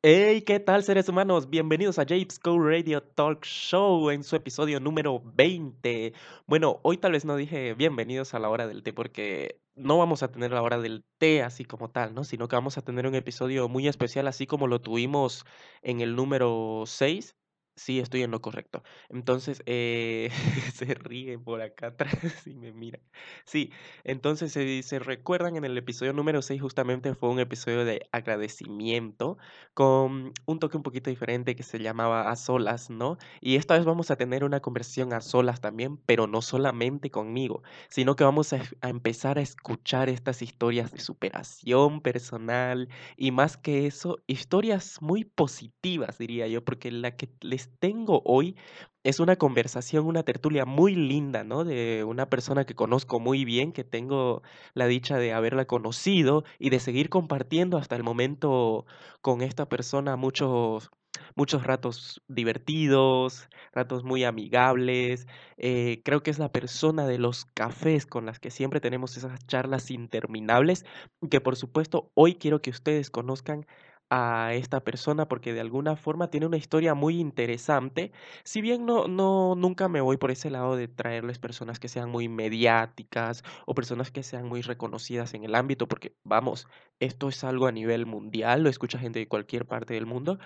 Hey, ¿qué tal seres humanos? Bienvenidos a Japes Radio Talk Show en su episodio número 20. Bueno, hoy tal vez no dije bienvenidos a la hora del té porque no vamos a tener la hora del té así como tal, ¿no? Sino que vamos a tener un episodio muy especial así como lo tuvimos en el número 6 Sí, estoy en lo correcto. Entonces, eh, se ríe por acá atrás y me mira. Sí, entonces se, se recuerdan en el episodio número 6 justamente fue un episodio de agradecimiento con un toque un poquito diferente que se llamaba a solas, ¿no? Y esta vez vamos a tener una conversión a solas también, pero no solamente conmigo, sino que vamos a, a empezar a escuchar estas historias de superación personal y más que eso, historias muy positivas, diría yo, porque la que les tengo hoy es una conversación, una tertulia muy linda, ¿no? De una persona que conozco muy bien, que tengo la dicha de haberla conocido y de seguir compartiendo hasta el momento con esta persona muchos, muchos ratos divertidos, ratos muy amigables. Eh, creo que es la persona de los cafés con las que siempre tenemos esas charlas interminables, que por supuesto hoy quiero que ustedes conozcan a esta persona porque de alguna forma tiene una historia muy interesante. Si bien no, no, nunca me voy por ese lado de traerles personas que sean muy mediáticas o personas que sean muy reconocidas en el ámbito, porque vamos, esto es algo a nivel mundial, lo escucha gente de cualquier parte del mundo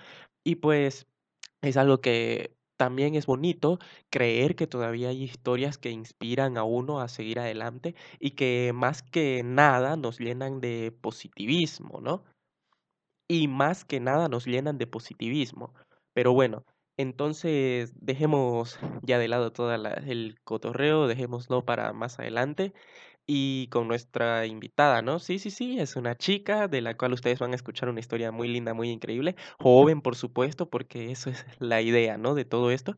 y pues es algo que también es bonito creer que todavía hay historias que inspiran a uno a seguir adelante y que más que nada nos llenan de positivismo, ¿no? Y más que nada nos llenan de positivismo. Pero bueno, entonces dejemos ya de lado todo el cotorreo, dejémoslo para más adelante y con nuestra invitada, ¿no? Sí, sí, sí, es una chica de la cual ustedes van a escuchar una historia muy linda, muy increíble, joven por supuesto, porque eso es la idea, ¿no? De todo esto,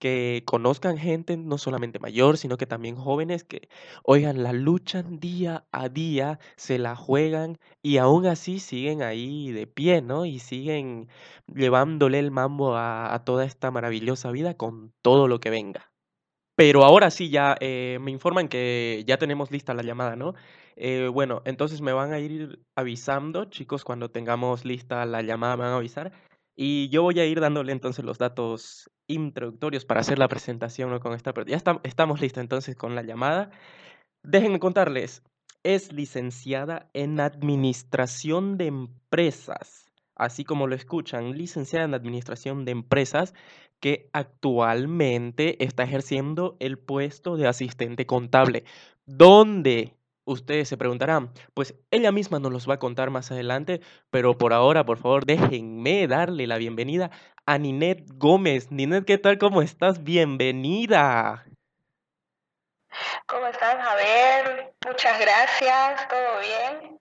que conozcan gente no solamente mayor, sino que también jóvenes que, oigan, la luchan día a día, se la juegan y aún así siguen ahí de pie, ¿no? Y siguen llevándole el mambo a, toda esta maravillosa vida con todo lo que venga. Pero ahora sí, ya eh, me informan que ya tenemos lista la llamada, ¿no? Eh, bueno, entonces me van a ir avisando, chicos, cuando tengamos lista la llamada me van a avisar. Y yo voy a ir dándole entonces los datos introductorios para hacer la presentación con esta. Ya estamos listos entonces con la llamada. Déjenme contarles, es licenciada en Administración de Empresas, así como lo escuchan, licenciada en Administración de Empresas, que actualmente está ejerciendo el puesto de asistente contable. ¿Dónde? Ustedes se preguntarán, pues ella misma nos los va a contar más adelante, pero por ahora, por favor, déjenme darle la bienvenida a Ninet Gómez. Ninet, ¿qué tal? ¿Cómo estás? Bienvenida. ¿Cómo estás, Javier? Muchas gracias, ¿todo bien?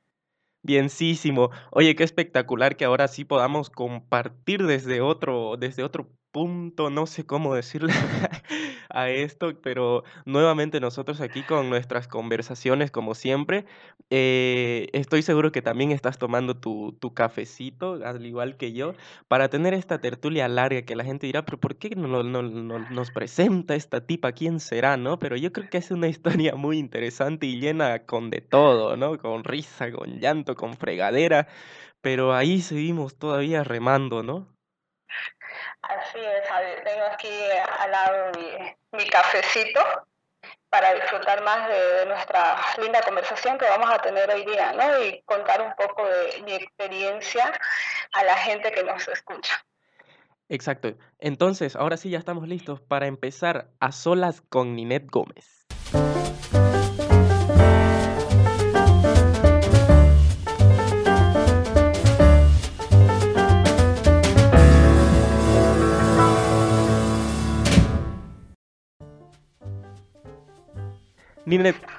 Bienísimo. Oye, qué espectacular que ahora sí podamos compartir desde otro, desde otro punto, no sé cómo decirle a esto, pero nuevamente nosotros aquí con nuestras conversaciones como siempre, eh, estoy seguro que también estás tomando tu, tu cafecito, al igual que yo, para tener esta tertulia larga que la gente dirá, pero ¿por qué no, no, no nos presenta esta tipa? ¿Quién será? ¿no? Pero yo creo que es una historia muy interesante y llena con de todo, ¿no? Con risa, con llanto, con fregadera, pero ahí seguimos todavía remando, ¿no? Así es, tengo aquí al lado mi, cafecito para disfrutar más de, nuestra linda conversación que vamos a tener hoy día, ¿no? Y contar un poco de mi experiencia a la gente que nos escucha. Exacto. Entonces, ahora sí ya estamos listos para empezar a solas con Ninet Gómez.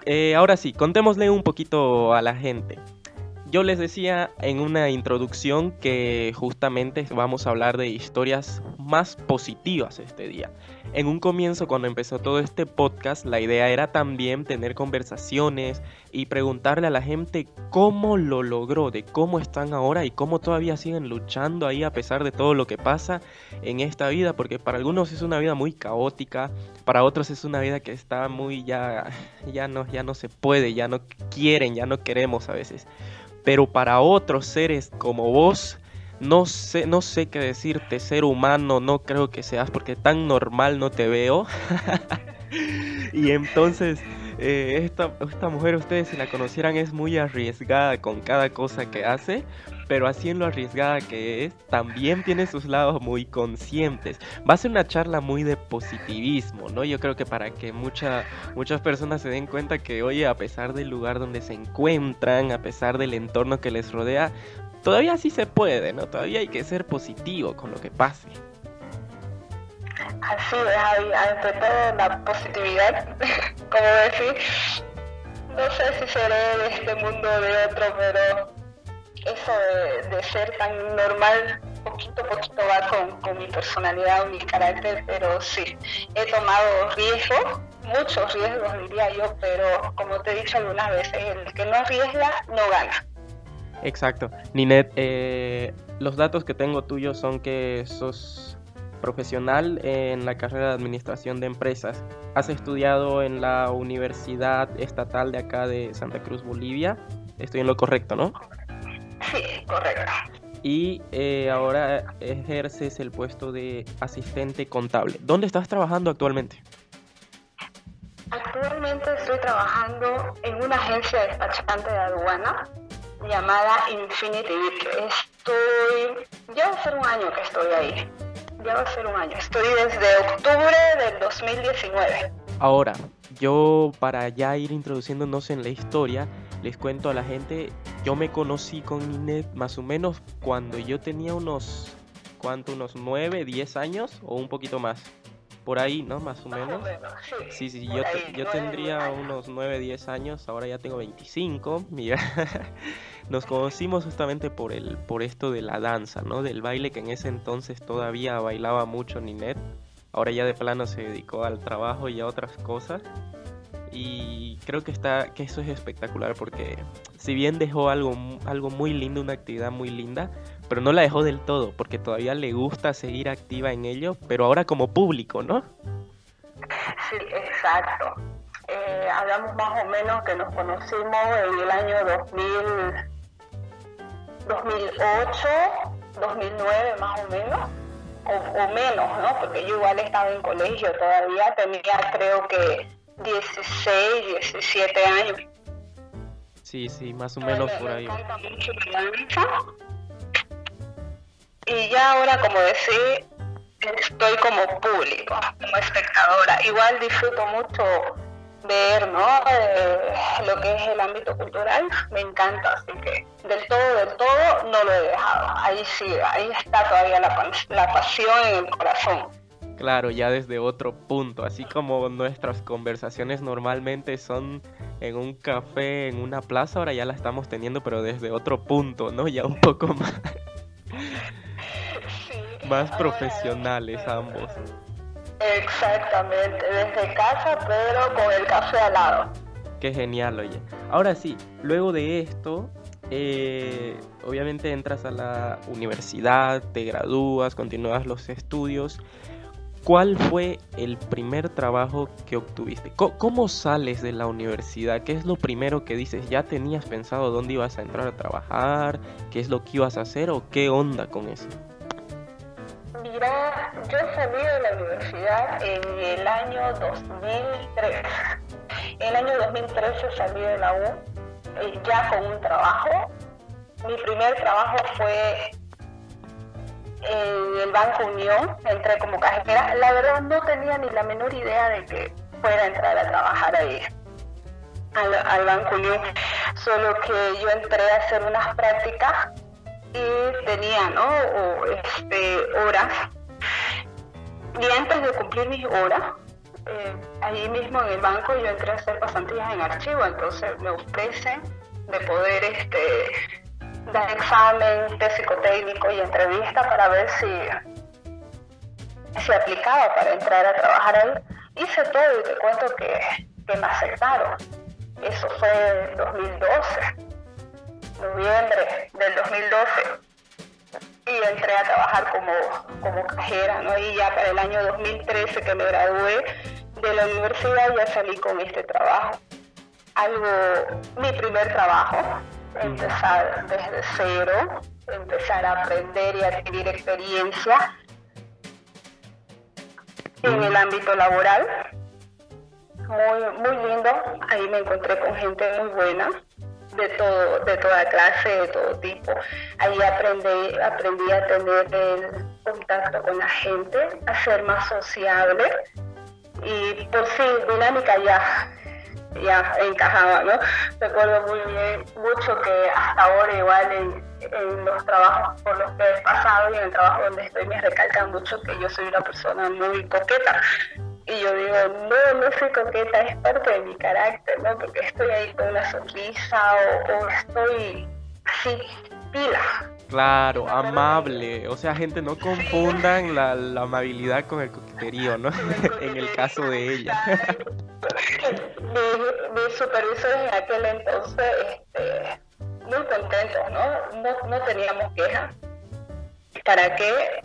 Eh, ahora sí, contémosle un poquito a la gente. Yo les decía en una introducción que justamente vamos a hablar de historias más positivas este día. En un comienzo, cuando empezó todo este podcast, la idea era también tener conversaciones y preguntarle a la gente cómo lo logró, de cómo están ahora y cómo todavía siguen luchando ahí a pesar de todo lo que pasa en esta vida, porque para algunos es una vida muy caótica, para otros es una vida que está muy ya, ya no, ya no se puede, ya no quieren, ya no queremos a veces pero para otros seres como vos, no sé, no sé qué decirte, ser humano no creo que seas porque tan normal no te veo. y entonces eh, esta, esta mujer, ustedes si la conocieran, es muy arriesgada con cada cosa que hace, pero así en lo arriesgada que es, también tiene sus lados muy conscientes. Va a ser una charla muy de positivismo, ¿no? Yo creo que para que mucha, muchas personas se den cuenta que, oye, a pesar del lugar donde se encuentran, a pesar del entorno que les rodea, todavía sí se puede, ¿no? Todavía hay que ser positivo con lo que pase. Así es, ante todo la positividad, como decir, no sé si seré de este mundo o de otro, pero eso de, ser tan normal, poquito a poquito va con, con mi personalidad o mi carácter, pero sí, he tomado riesgos, muchos riesgos diría yo, pero como te he dicho algunas veces, el que no arriesga no gana. Exacto. Ninet, eh, los datos que tengo tuyos son que sos profesional en la carrera de Administración de Empresas. Has estudiado en la Universidad Estatal de acá de Santa Cruz, Bolivia. Estoy en lo correcto, ¿no? Sí, correcto. Y eh, ahora ejerces el puesto de asistente contable. ¿Dónde estás trabajando actualmente? Actualmente estoy trabajando en una agencia despachante de aduana llamada Infinity Estoy, ya va a ser un año que estoy ahí. Ya va a ser un año. Estoy desde octubre del 2019. Ahora, yo para ya ir introduciéndonos en la historia, les cuento a la gente, yo me conocí con Inet más o menos cuando yo tenía unos, ¿cuánto? Unos 9, 10 años o un poquito más por ahí, ¿no? Más o menos. sí, sí, yo, yo tendría unos 9, 10 años, ahora ya tengo 25. Mira, nos conocimos justamente por, el, por esto de la danza, ¿no? Del baile que en ese entonces todavía bailaba mucho Ninet. Ahora ya de plano se dedicó al trabajo y a otras cosas. Y creo que, está, que eso es espectacular porque si bien dejó algo, algo muy lindo, una actividad muy linda, pero no la dejó del todo, porque todavía le gusta seguir activa en ello, pero ahora como público, ¿no? Sí, exacto. Eh, hablamos más o menos que nos conocimos en el año 2000, 2008, 2009 más o menos, o, menos, ¿no? Porque yo igual estaba en colegio todavía, tenía creo que 16, 17 años. Sí, sí, más o menos por ahí y ya ahora, como decía, estoy como público, como espectadora. Igual disfruto mucho ver ¿no? Eh, lo que es el ámbito cultural, me encanta, así que del todo, del todo no lo he dejado. Ahí sí, ahí está todavía la, la pasión en el corazón. Claro, ya desde otro punto, así como nuestras conversaciones normalmente son en un café, en una plaza, ahora ya la estamos teniendo, pero desde otro punto, ¿no? Ya un poco más más profesionales ambos. Exactamente, desde casa pero con el café al lado. Qué genial, oye. Ahora sí, luego de esto, eh, obviamente entras a la universidad, te gradúas, continúas los estudios. ¿Cuál fue el primer trabajo que obtuviste? ¿Cómo, sales de la universidad? ¿Qué es lo primero que dices? ¿Ya tenías pensado dónde ibas a entrar a trabajar? ¿Qué es lo que ibas a hacer? ¿O qué onda con eso? Mira, yo salí de la universidad en el año 2003. En el año 2013 salí de la U eh, ya con un trabajo. Mi primer trabajo fue en el Banco Unión, entré como cajera. La verdad no tenía ni la menor idea de que fuera a entrar a trabajar ahí, al, al Banco Unión. Solo que yo entré a hacer unas prácticas y tenía ¿no? este, horas. Y antes de cumplir mis horas, eh, allí mismo en el banco yo entré a hacer pasantías en archivo, entonces me ofrecen de poder este, dar examen de psicotécnico y entrevista para ver si se aplicaba para entrar a trabajar ahí. Hice todo y te cuento que, que me aceptaron. Eso fue en 2012 noviembre del 2012 y entré a trabajar como, como cajera, ¿no? Y ya para el año 2013 que me gradué de la universidad ya salí con este trabajo. Algo, mi primer trabajo, empezar desde cero, empezar a aprender y adquirir experiencia en el ámbito laboral. Muy, muy lindo, ahí me encontré con gente muy buena, de todo, de toda clase, de todo tipo. Ahí aprendí, aprendí a tener el contacto con la gente, a ser más sociable y por sí dinámica ya ya encajaba, ¿no? Recuerdo muy bien, mucho que hasta ahora igual en, los trabajos por los que he pasado y en el trabajo donde estoy me recalcan mucho que yo soy una persona muy coqueta. Y yo digo, no, no soy coqueta, es parte de mi carácter, ¿no? Porque estoy ahí con una sonrisa o, o estoy así, pila, Claro, amable. O sea, gente, no confundan la, amabilidad con el coqueterío, ¿no? en el caso de ella. mis, supervisores en aquel entonces, este, muy contentos, ¿no? ¿no? No teníamos quejas. ¿Para qué?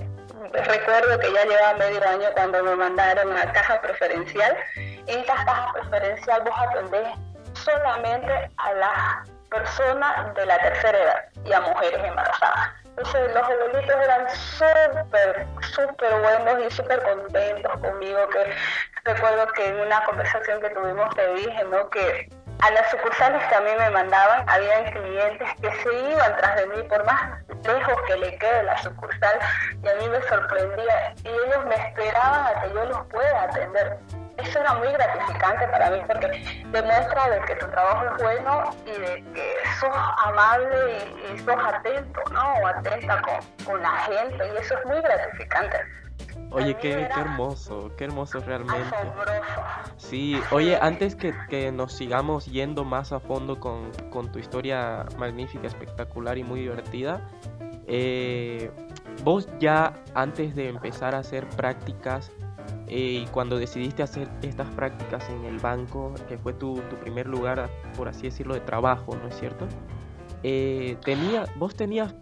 Recuerdo que ya llevaba medio año cuando me mandaron a caja preferencial. En esta caja preferencial vos atendés solamente a las personas de la tercera edad y a mujeres embarazadas. Entonces los abuelitos eran súper, súper buenos y súper contentos conmigo, que recuerdo que en una conversación que tuvimos te dije, ¿no? Que a las sucursales que a mí me mandaban, habían clientes que se iban tras de mí por más lejos que le quede la sucursal y a mí me sorprendía y ellos me esperaban a que yo los pueda atender eso era muy gratificante para mí porque demuestra de que tu trabajo es bueno y de que sos amable y, sos atento, ¿no? Atenta con, la gente y eso es muy gratificante. Oye, qué, qué, hermoso, qué hermoso realmente. Sí, oye, antes que, que, nos sigamos yendo más a fondo con, con tu historia magnífica, espectacular y muy divertida, eh, vos ya antes de empezar a hacer prácticas eh, y cuando decidiste hacer estas prácticas en el banco, que fue tu, tu primer lugar, por así decirlo, de trabajo, ¿no es cierto? Eh, tenía, ¿Vos tenías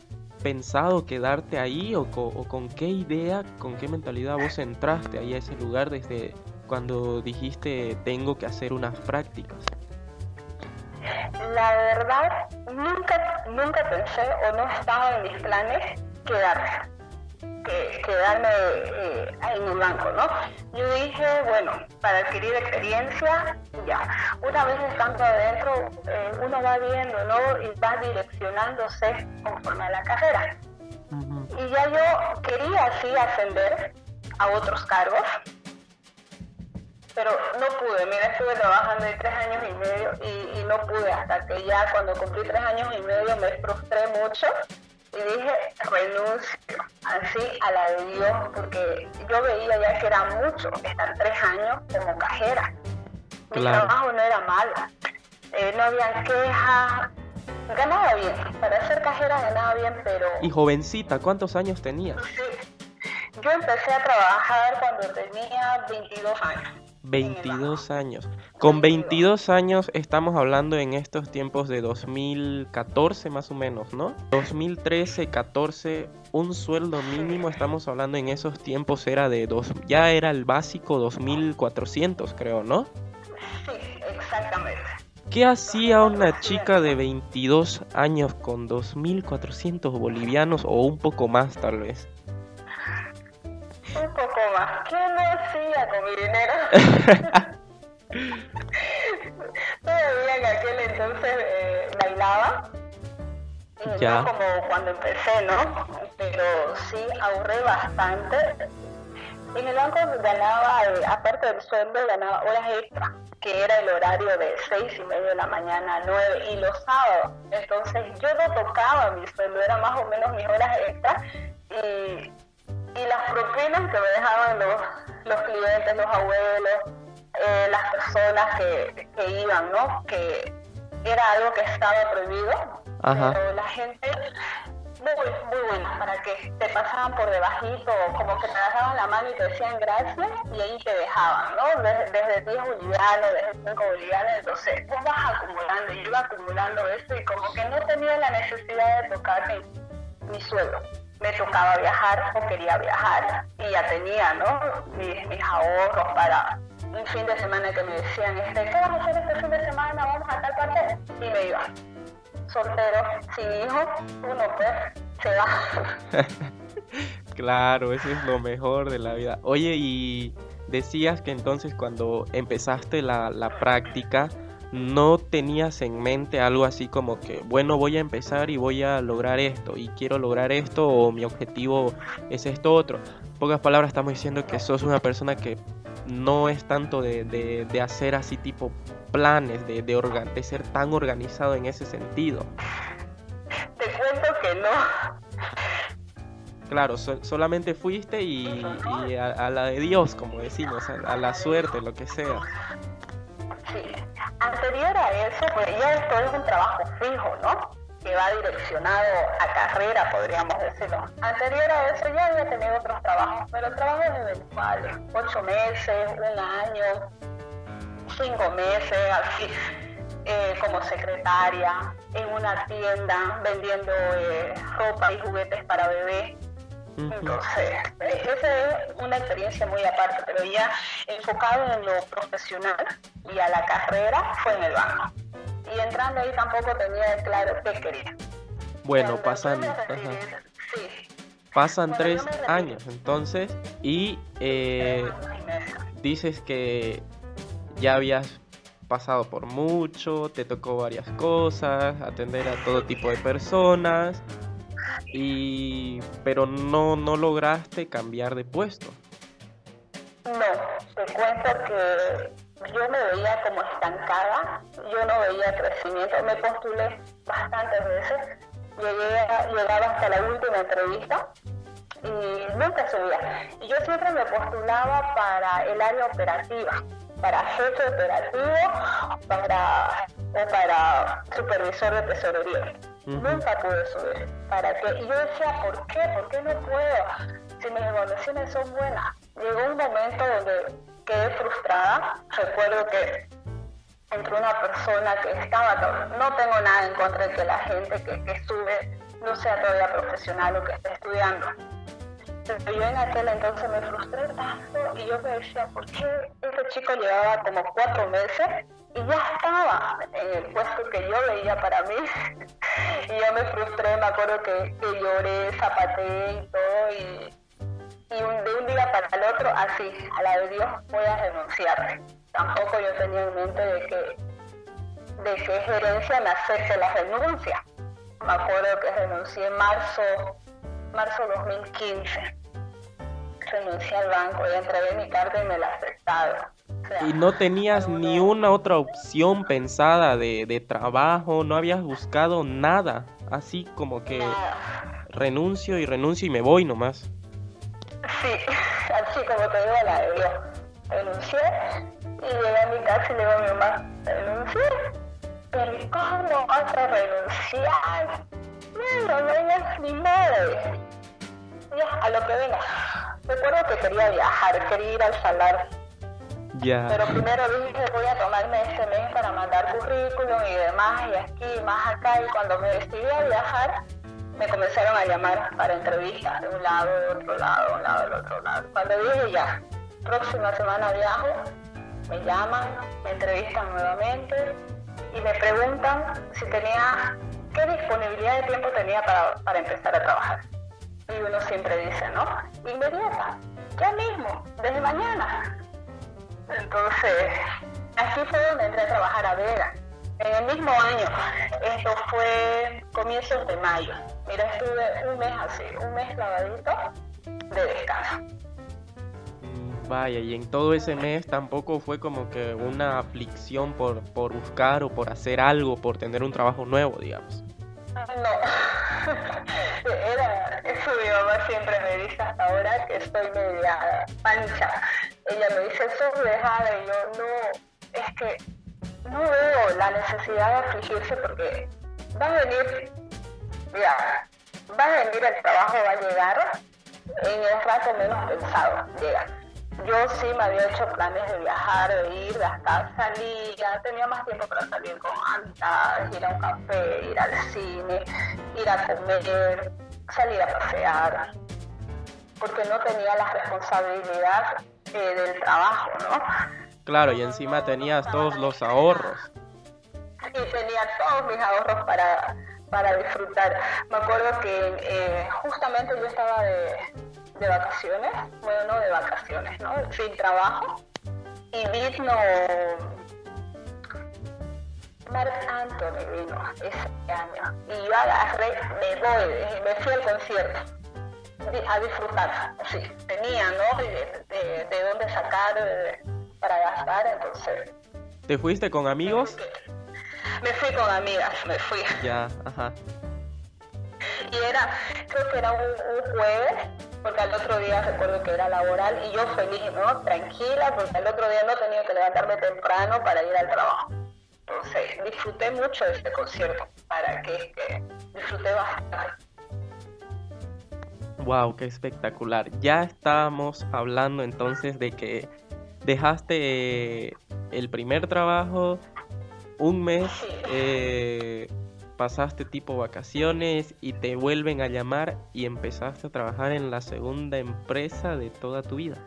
pensado quedarte ahí o, con qué idea, con qué mentalidad vos entraste ahí a ese lugar desde cuando dijiste tengo que hacer unas prácticas? La verdad, nunca, nunca pensé o no estaba en mis planes quedarme que quedarme eh, en el banco, ¿no? Yo dije, bueno, para adquirir experiencia, ya. Una vez estando adentro, eh, uno va viendo, ¿no? Y va direccionándose conforme a la carrera. Y ya yo quería así ascender a otros cargos, pero no pude. Mira, estuve trabajando ahí tres años y medio y, y no pude hasta que ya cuando cumplí tres años y medio me frustré mucho y dije renuncio así a la de Dios porque yo veía ya que era mucho estar tres años como cajera. Mi trabajo no era malo, eh, no había quejas, ganaba bien, para ser cajera ganaba bien, pero... ¿Y jovencita, cuántos años tenías? Sí, yo empecé a trabajar cuando tenía 22 años. 22 años. Con 22 años estamos hablando en estos tiempos de 2014 más o menos, ¿no? 2013, 14, un sueldo mínimo, estamos hablando en esos tiempos era de dos, ya era el básico 2400 creo, ¿no? Sí, exactamente. ¿Qué hacía una chica de 22 años con 2400 bolivianos o un poco más tal vez? Un poco más. ¿Qué me hacía con mi dinero? Todavía en aquel entonces eh, bailaba. Ya. No como cuando empecé, ¿no? Pero sí ahorré bastante. En el banco ganaba, eh, aparte del sueldo, ganaba horas extra, que era el horario de seis y media de la mañana a nueve, y los sábados. Entonces yo no tocaba mi sueldo, era más o menos mis horas extra. Y y las propinas que me dejaban los, los clientes, los abuelos, eh, las personas que, que, iban, ¿no? Que era algo que estaba prohibido, pero la gente muy, muy buena, para que te pasaban por debajito, como que te dejaban la mano y te decían gracias y ahí te dejaban, ¿no? Desde, desde 10 bolivianos, desde 5 bolivianos, entonces vos vas acumulando, y yo iba acumulando eso y como que no tenía la necesidad de tocar mi, mi sueldo me tocaba viajar o quería viajar y ya tenía, ¿no? Mis, mis ahorros para un fin de semana que me decían, este, ¿qué vas a hacer este fin de semana? Vamos a tal parte y me iba. soltero, sin hijos, uno pues se va. claro, eso es lo mejor de la vida. Oye, y decías que entonces cuando empezaste la, la práctica, no tenías en mente algo así como que, bueno, voy a empezar y voy a lograr esto, y quiero lograr esto, o mi objetivo es esto otro. En pocas palabras estamos diciendo que sos una persona que no es tanto de, de, hacer así tipo planes, de, de, de, ser tan organizado en ese sentido. Te cuento que no. Claro, solamente fuiste y, a, la de Dios, como decimos, a, a la suerte, lo que sea. Sí. Anterior a eso, pues ya esto es un trabajo fijo, ¿no? Que va direccionado a carrera, podríamos decirlo. Anterior a eso ya había tenido otros trabajos, pero trabajos eventuales, ocho meses, un año, cinco meses, así, eh, como secretaria, en una tienda vendiendo eh, ropa y juguetes para bebés entonces, esa es una experiencia muy aparte, pero ya enfocado en lo profesional y a la carrera fue en el banco. Y entrando ahí tampoco tenía claro qué quería. Bueno, pasan, pasan tres años entonces y eh, dices que ya habías pasado por mucho, te tocó varias cosas, atender a todo tipo de personas y pero no no lograste cambiar de puesto. No, te cuento que yo me veía como estancada, yo no veía crecimiento, me postulé bastantes veces, llegué llegaba hasta la última entrevista y nunca subía. Y yo siempre me postulaba para el área operativa, para jefe operativo para, o para supervisor de tesorería. Nunca pude subir. ¿Para qué? Y yo decía, ¿por qué? ¿Por qué no puedo? Si mis evaluaciones son buenas. Llegó un momento donde quedé frustrada. Recuerdo que entre una persona que estaba, no tengo nada en contra de que la gente que, que sube no sea todavía profesional o que esté estudiando. Yo en aquel entonces me frustré tanto y yo me decía, ¿por qué este chico llevaba como cuatro meses y ya estaba en el puesto que yo veía para mí. y yo me frustré, me acuerdo que, lloré, zapateé y todo, y, de un día para el otro, así, a la de Dios voy a renunciar. Tampoco yo tenía en mente de que, de que gerencia me la renuncia. Me acuerdo que renuncié en marzo, marzo 2015. Renuncié al banco y entregué mi carta y me la aceptaron y no tenías ni una otra opción pensada de, de trabajo, no habías buscado nada, así como que renuncio y renuncio y me voy nomás. Sí, así como te digo la de yo. Renuncié y llegué a mi casa y le digo a mi mamá, renuncié, pero ¿cómo vas a renunciar? No, no vengas ni modo. Ya, a lo que venga. Recuerdo que quería viajar, quería ir al salar pero primero dije, voy a tomarme este mes para mandar currículum y demás, y aquí, más acá, y cuando me decidí a viajar, me comenzaron a llamar para entrevistas de un lado, de otro lado, de un lado, del otro lado. Cuando dije ya, próxima semana viajo, me llaman, me entrevistan nuevamente y me preguntan si tenía, qué disponibilidad de tiempo tenía para, para empezar a trabajar. Y uno siempre dice, ¿no? Inmediata, ya mismo, desde mañana. Entonces, así fue donde entré a trabajar a Vega. En el mismo año, esto fue comienzos de mayo. Mira, estuve un mes así, un mes clavadito de descanso. Vaya, y en todo ese mes tampoco fue como que una aflicción por, por buscar o por hacer algo, por tener un trabajo nuevo, digamos. No, era, eso mi mamá siempre me dice hasta ahora que estoy media pancha ella me dice, eso dejada y yo no, es que no veo la necesidad de afligirse porque va a venir, mira, va a venir el trabajo, va a llegar en el rato menos pensado, llega. Yo sí me había hecho planes de viajar, de ir, de hasta salir, ya tenía más tiempo para salir con antas, ir a un café, ir al cine, ir a comer, salir a pasear, porque no tenía la responsabilidad del trabajo, ¿no? Claro, y encima tenías todos los ahorros. Y tenía todos mis ahorros para, para disfrutar. Me acuerdo que eh, justamente yo estaba de, de vacaciones, bueno, no de vacaciones, ¿no? Sin trabajo, y vino Mark Anthony vino ese año y yo agarré, me voy, me fui al concierto a disfrutar, sí, tenía, ¿no? De, de, dónde sacar para gastar, entonces. ¿Te fuiste con amigos? Me fui con amigas, me fui. Ya, ajá. Y era, creo que era un, un jueves, porque al otro día recuerdo que era laboral y yo feliz, ¿no? Tranquila, porque al otro día no tenía que levantarme temprano para ir al trabajo. Entonces, disfruté mucho de este concierto, para que, disfruté bastante. Wow, qué espectacular. Ya estábamos hablando entonces de que dejaste el primer trabajo, un mes, eh, pasaste tipo vacaciones y te vuelven a llamar y empezaste a trabajar en la segunda empresa de toda tu vida.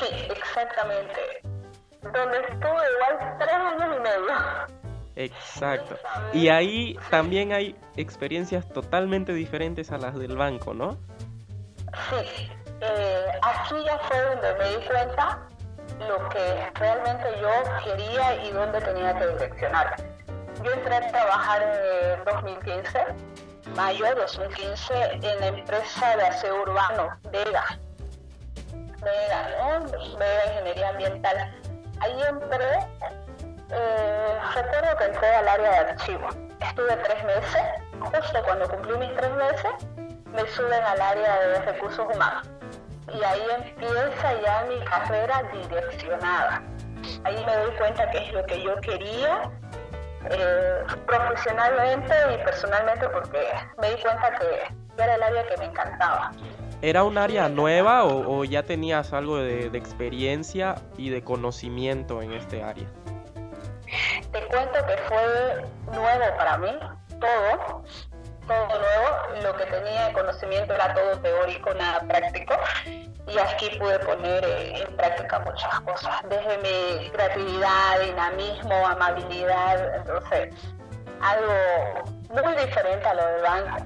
Sí, exactamente. Donde estuve igual tres años y medio. Exacto. Y ahí también hay experiencias totalmente diferentes a las del banco, ¿no? Sí. Eh, aquí ya fue donde me di cuenta lo que realmente yo quería y dónde tenía que direccionar yo entré a trabajar en 2015, mayo de 2015, en la empresa de aseo urbano, Vega. Vega, ¿no? Vega Ingeniería Ambiental. Ahí entré, eh, recuerdo que entré al área de archivo. Estuve tres meses, justo cuando cumplí mis tres meses, me suben al área de recursos humanos. Y ahí empieza ya mi carrera direccionada. Ahí me doy cuenta que es lo que yo quería eh, profesionalmente y personalmente porque me di cuenta que era el área que me encantaba. ¿Era un área nueva o, ya tenías algo de, experiencia y de conocimiento en este área? Te cuento que fue nuevo para mí, todo, todo nuevo. Lo que tenía de conocimiento era todo teórico, nada práctico y aquí pude poner en práctica muchas cosas, desde mi creatividad, dinamismo, amabilidad, entonces algo muy diferente a lo del banco.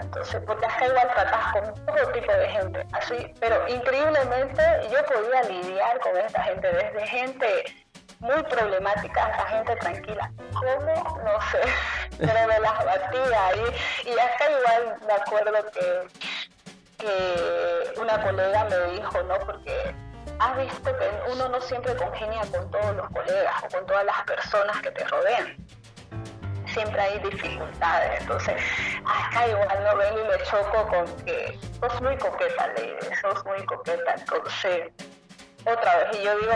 Entonces, porque acá igual tratas con todo tipo de gente, así, pero increíblemente yo podía lidiar con esta gente, desde gente muy problemática hasta gente tranquila. ¿Cómo? No sé, pero me las batía ahí. Y acá igual me acuerdo que que una colega me dijo, ¿no? Porque has visto que uno no siempre congenia con todos los colegas o con todas las personas que te rodean. Siempre hay dificultades. Entonces, acá igual no vengo y me choco con que sos muy coqueta, Lady, sos muy coqueta. Entonces, otra vez, y yo digo,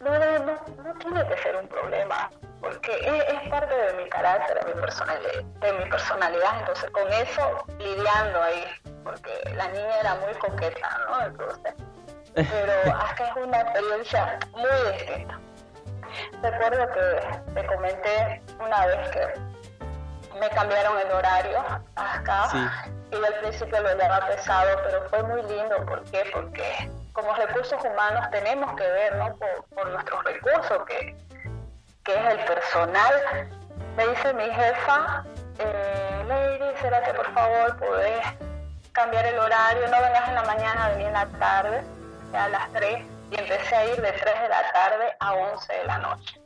no, no, no, no tiene que ser un problema, porque es, parte de mi carácter, de mi, personalidad, de mi personalidad. Entonces, con eso lidiando ahí porque la niña era muy coqueta, ¿no? Entonces, pero acá es una experiencia muy distinta. Recuerdo que te comenté una vez que me cambiaron el horario acá y al principio lo llevaba pesado, pero fue muy lindo. ¿Por qué? Porque como recursos humanos tenemos que ver ¿no? por, nuestros recursos, que, que es el personal. Me dice mi jefa, eh, Lady, ¿será que por favor podés cambiar el horario, no vengas en la mañana, vení en la tarde, a las 3, y empecé a ir de 3 de la tarde a 11 de la noche.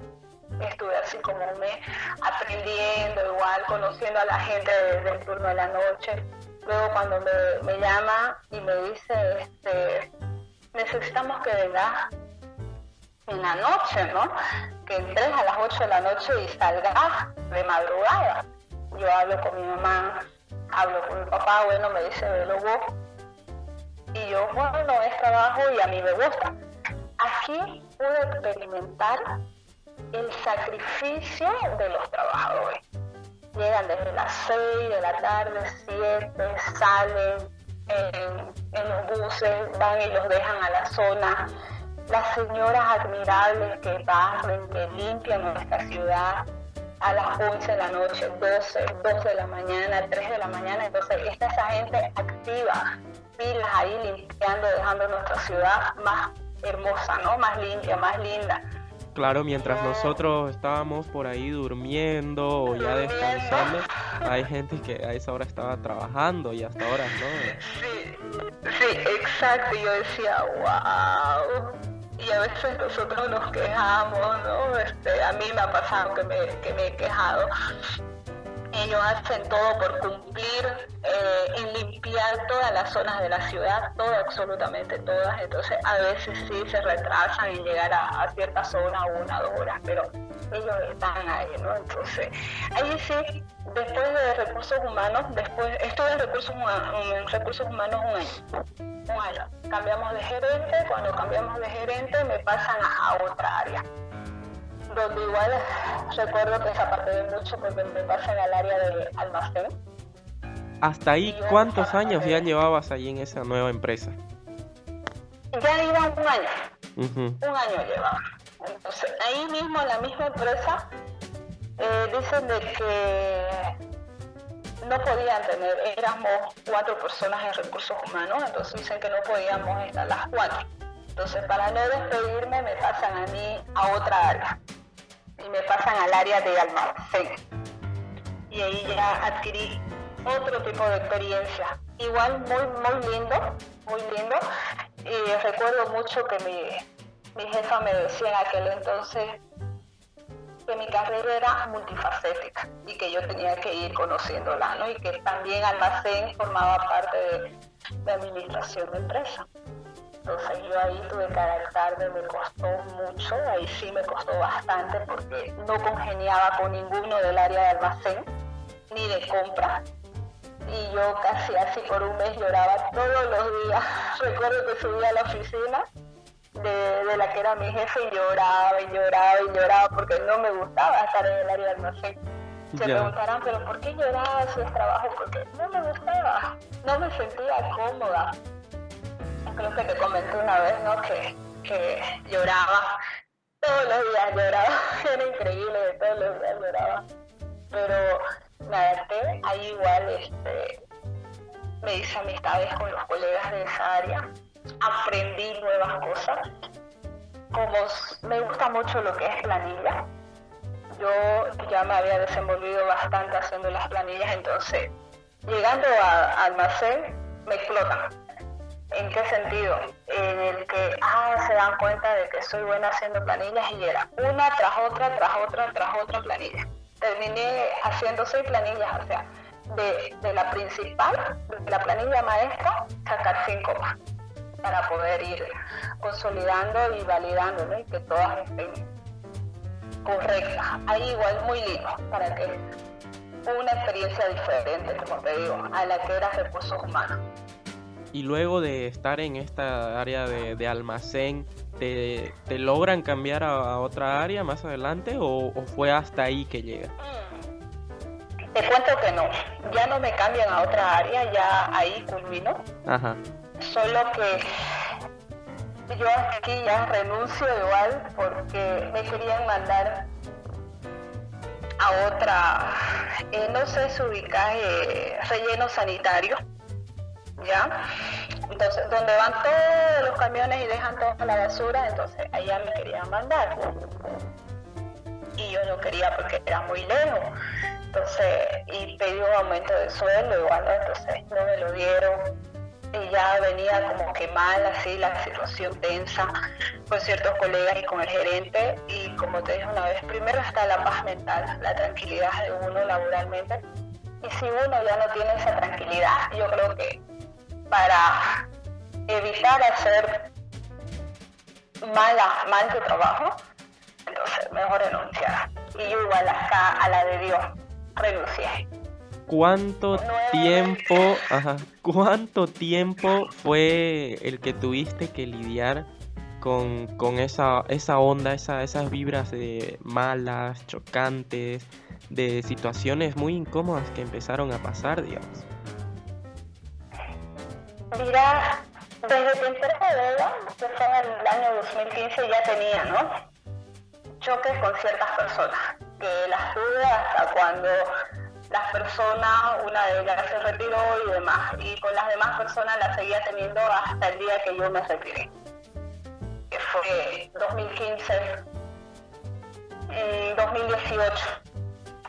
Estuve así como un mes aprendiendo, igual, conociendo a la gente desde el turno de la noche. Luego cuando me, me llama y me dice, este, necesitamos que vengas en la noche, ¿no? Que entres a las 8 de la noche y salgas de madrugada. Yo hablo con mi mamá, hablo con mi papá, bueno, me dice, velo vos. Y yo, bueno, es trabajo y a mí me gusta. Aquí pude experimentar el sacrificio de los trabajadores. Llegan desde las 6 de la tarde, 7, salen en, en los buses, van y los dejan a la zona. Las señoras admirables que barren, que limpian nuestra ciudad, a las 11 de la noche, 12, 2 de la mañana, 3 de la mañana. Entonces, está esa gente activa, pilas ahí limpiando, dejando nuestra ciudad más hermosa, ¿no? Más limpia, más linda. Claro, mientras nosotros estábamos por ahí durmiendo o ya descansando, hay gente que a esa hora estaba trabajando y hasta ahora no. Sí, sí, exacto. Yo decía, wow. Y a veces nosotros nos quejamos, ¿no? Este, a mí me ha pasado que me, que me he quejado ellos hacen todo por cumplir eh, en limpiar todas las zonas de la ciudad, todas, absolutamente todas. Entonces, a veces sí se retrasan en llegar a, cierta zona una dos pero ellos están ahí, ¿no? Entonces, ahí sí, después de recursos humanos, después, estuve en recursos, en recursos humanos un año. Un. Cambiamos de gerente, cuando cambiamos de gerente me pasan a otra área donde igual recuerdo que de mucho porque me pasan al área de almacén. Hasta ahí, ¿cuántos años ya llevabas ahí en esa nueva empresa? Ya iba un año. Un año llevaba. Entonces, ahí mismo, en la misma empresa, eh, dicen de que no podían tener, éramos cuatro personas en recursos humanos, entonces dicen que no podíamos estar las cuatro. Entonces, para no despedirme, me pasan a mí a otra área y me pasan al área de almacén. Y ahí ya adquirí otro tipo de experiencia. Igual muy, muy lindo, muy lindo. Y recuerdo mucho que mi, mi jefa me decía en aquel entonces que mi carrera era multifacética y que yo tenía que ir conociéndola, ¿no? Y que también almacén formaba parte de, de administración de empresa. Entonces yo ahí tuve que adaptarme, me costó mucho, ahí sí me costó bastante porque no congeniaba con ninguno del área de almacén ni de compra. Y yo casi así por un mes lloraba todos los días. Recuerdo que subía a la oficina de, la que era mi jefe y lloraba y lloraba y lloraba porque no me gustaba estar en el área de almacén. Se preguntarán, pero ¿por qué lloraba si es trabajo? Porque no me gustaba, no me sentía cómoda creo que te comenté una vez, ¿no? Que, que lloraba, todos los días lloraba, era increíble, todos los días lloraba, pero me adapté, ahí igual este, me hice amistades con los colegas de esa área, aprendí nuevas cosas, como me gusta mucho lo que es planilla, yo ya me había desenvolvido bastante haciendo las planillas, entonces llegando a almacén me explotan ¿En qué sentido? En el que ah, se dan cuenta de que soy buena haciendo planillas y era una tras otra, tras otra, tras otra planilla. Terminé haciendo seis planillas, o sea, de, la principal, de la planilla maestra, sacar cinco más para poder ir consolidando y validando y que todas estén correctas. Ahí igual muy lindo para que una experiencia diferente, como te digo, a la que era recursos humanos y luego de estar en esta área de, almacén, te, logran cambiar a, otra área más adelante o, fue hasta ahí que llega? Te cuento que no, ya no me cambian a otra área, ya ahí culmino. Ajá. Solo que yo aquí ya renuncio igual porque me querían mandar a otra, eh, no sé si ubicas eh, relleno sanitario ¿ya? Entonces, donde van todos los camiones y dejan toda la basura, entonces allá me querían mandar. Y yo no quería porque era muy lejos. Entonces, y pedí un aumento de sueldo igual, entonces no me lo dieron. Y ya venía como que mal así la situación tensa con ciertos colegas y con el gerente. Y como te dije una vez, primero está la paz mental, la tranquilidad de uno laboralmente. Y si uno ya no tiene esa tranquilidad, yo creo que para evitar hacer mala, mal tu trabajo, entonces mejor renunciar. Y yo igual acá a la de Dios renuncié. ¿Cuánto tiempo, ajá, cuánto tiempo fue el que tuviste que lidiar con, con esa, esa onda, esa, esas vibras de malas, chocantes, de situaciones muy incómodas que empezaron a pasar, digamos? Mira, desde temprana edad, que fue en el año 2015, ya tenía, ¿no? Choques con ciertas personas, que las tuve hasta cuando las personas, una de ellas se retiró y demás, y con las demás personas las seguía teniendo hasta el día que yo me retiré, que fue 2015,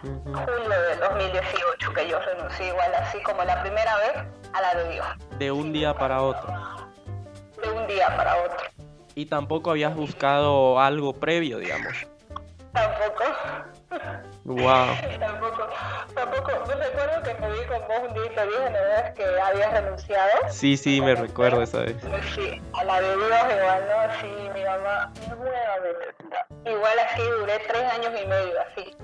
en 2018. Julio de 2018 que yo renuncié igual así como la primera vez a la de Dios. De un día para otro. De un día para otro. Y tampoco habías buscado algo previo, digamos. Tampoco. Wow. tampoco, tampoco. Me recuerdo que me vi con vos un día y te dije, ¿no ves que habías renunciado? Sí, sí, me recuerdo esa vez. Sí, a la de Dios igual, ¿no? Sí, mi mamá, nuevamente. Igual así duré tres años y medio, así.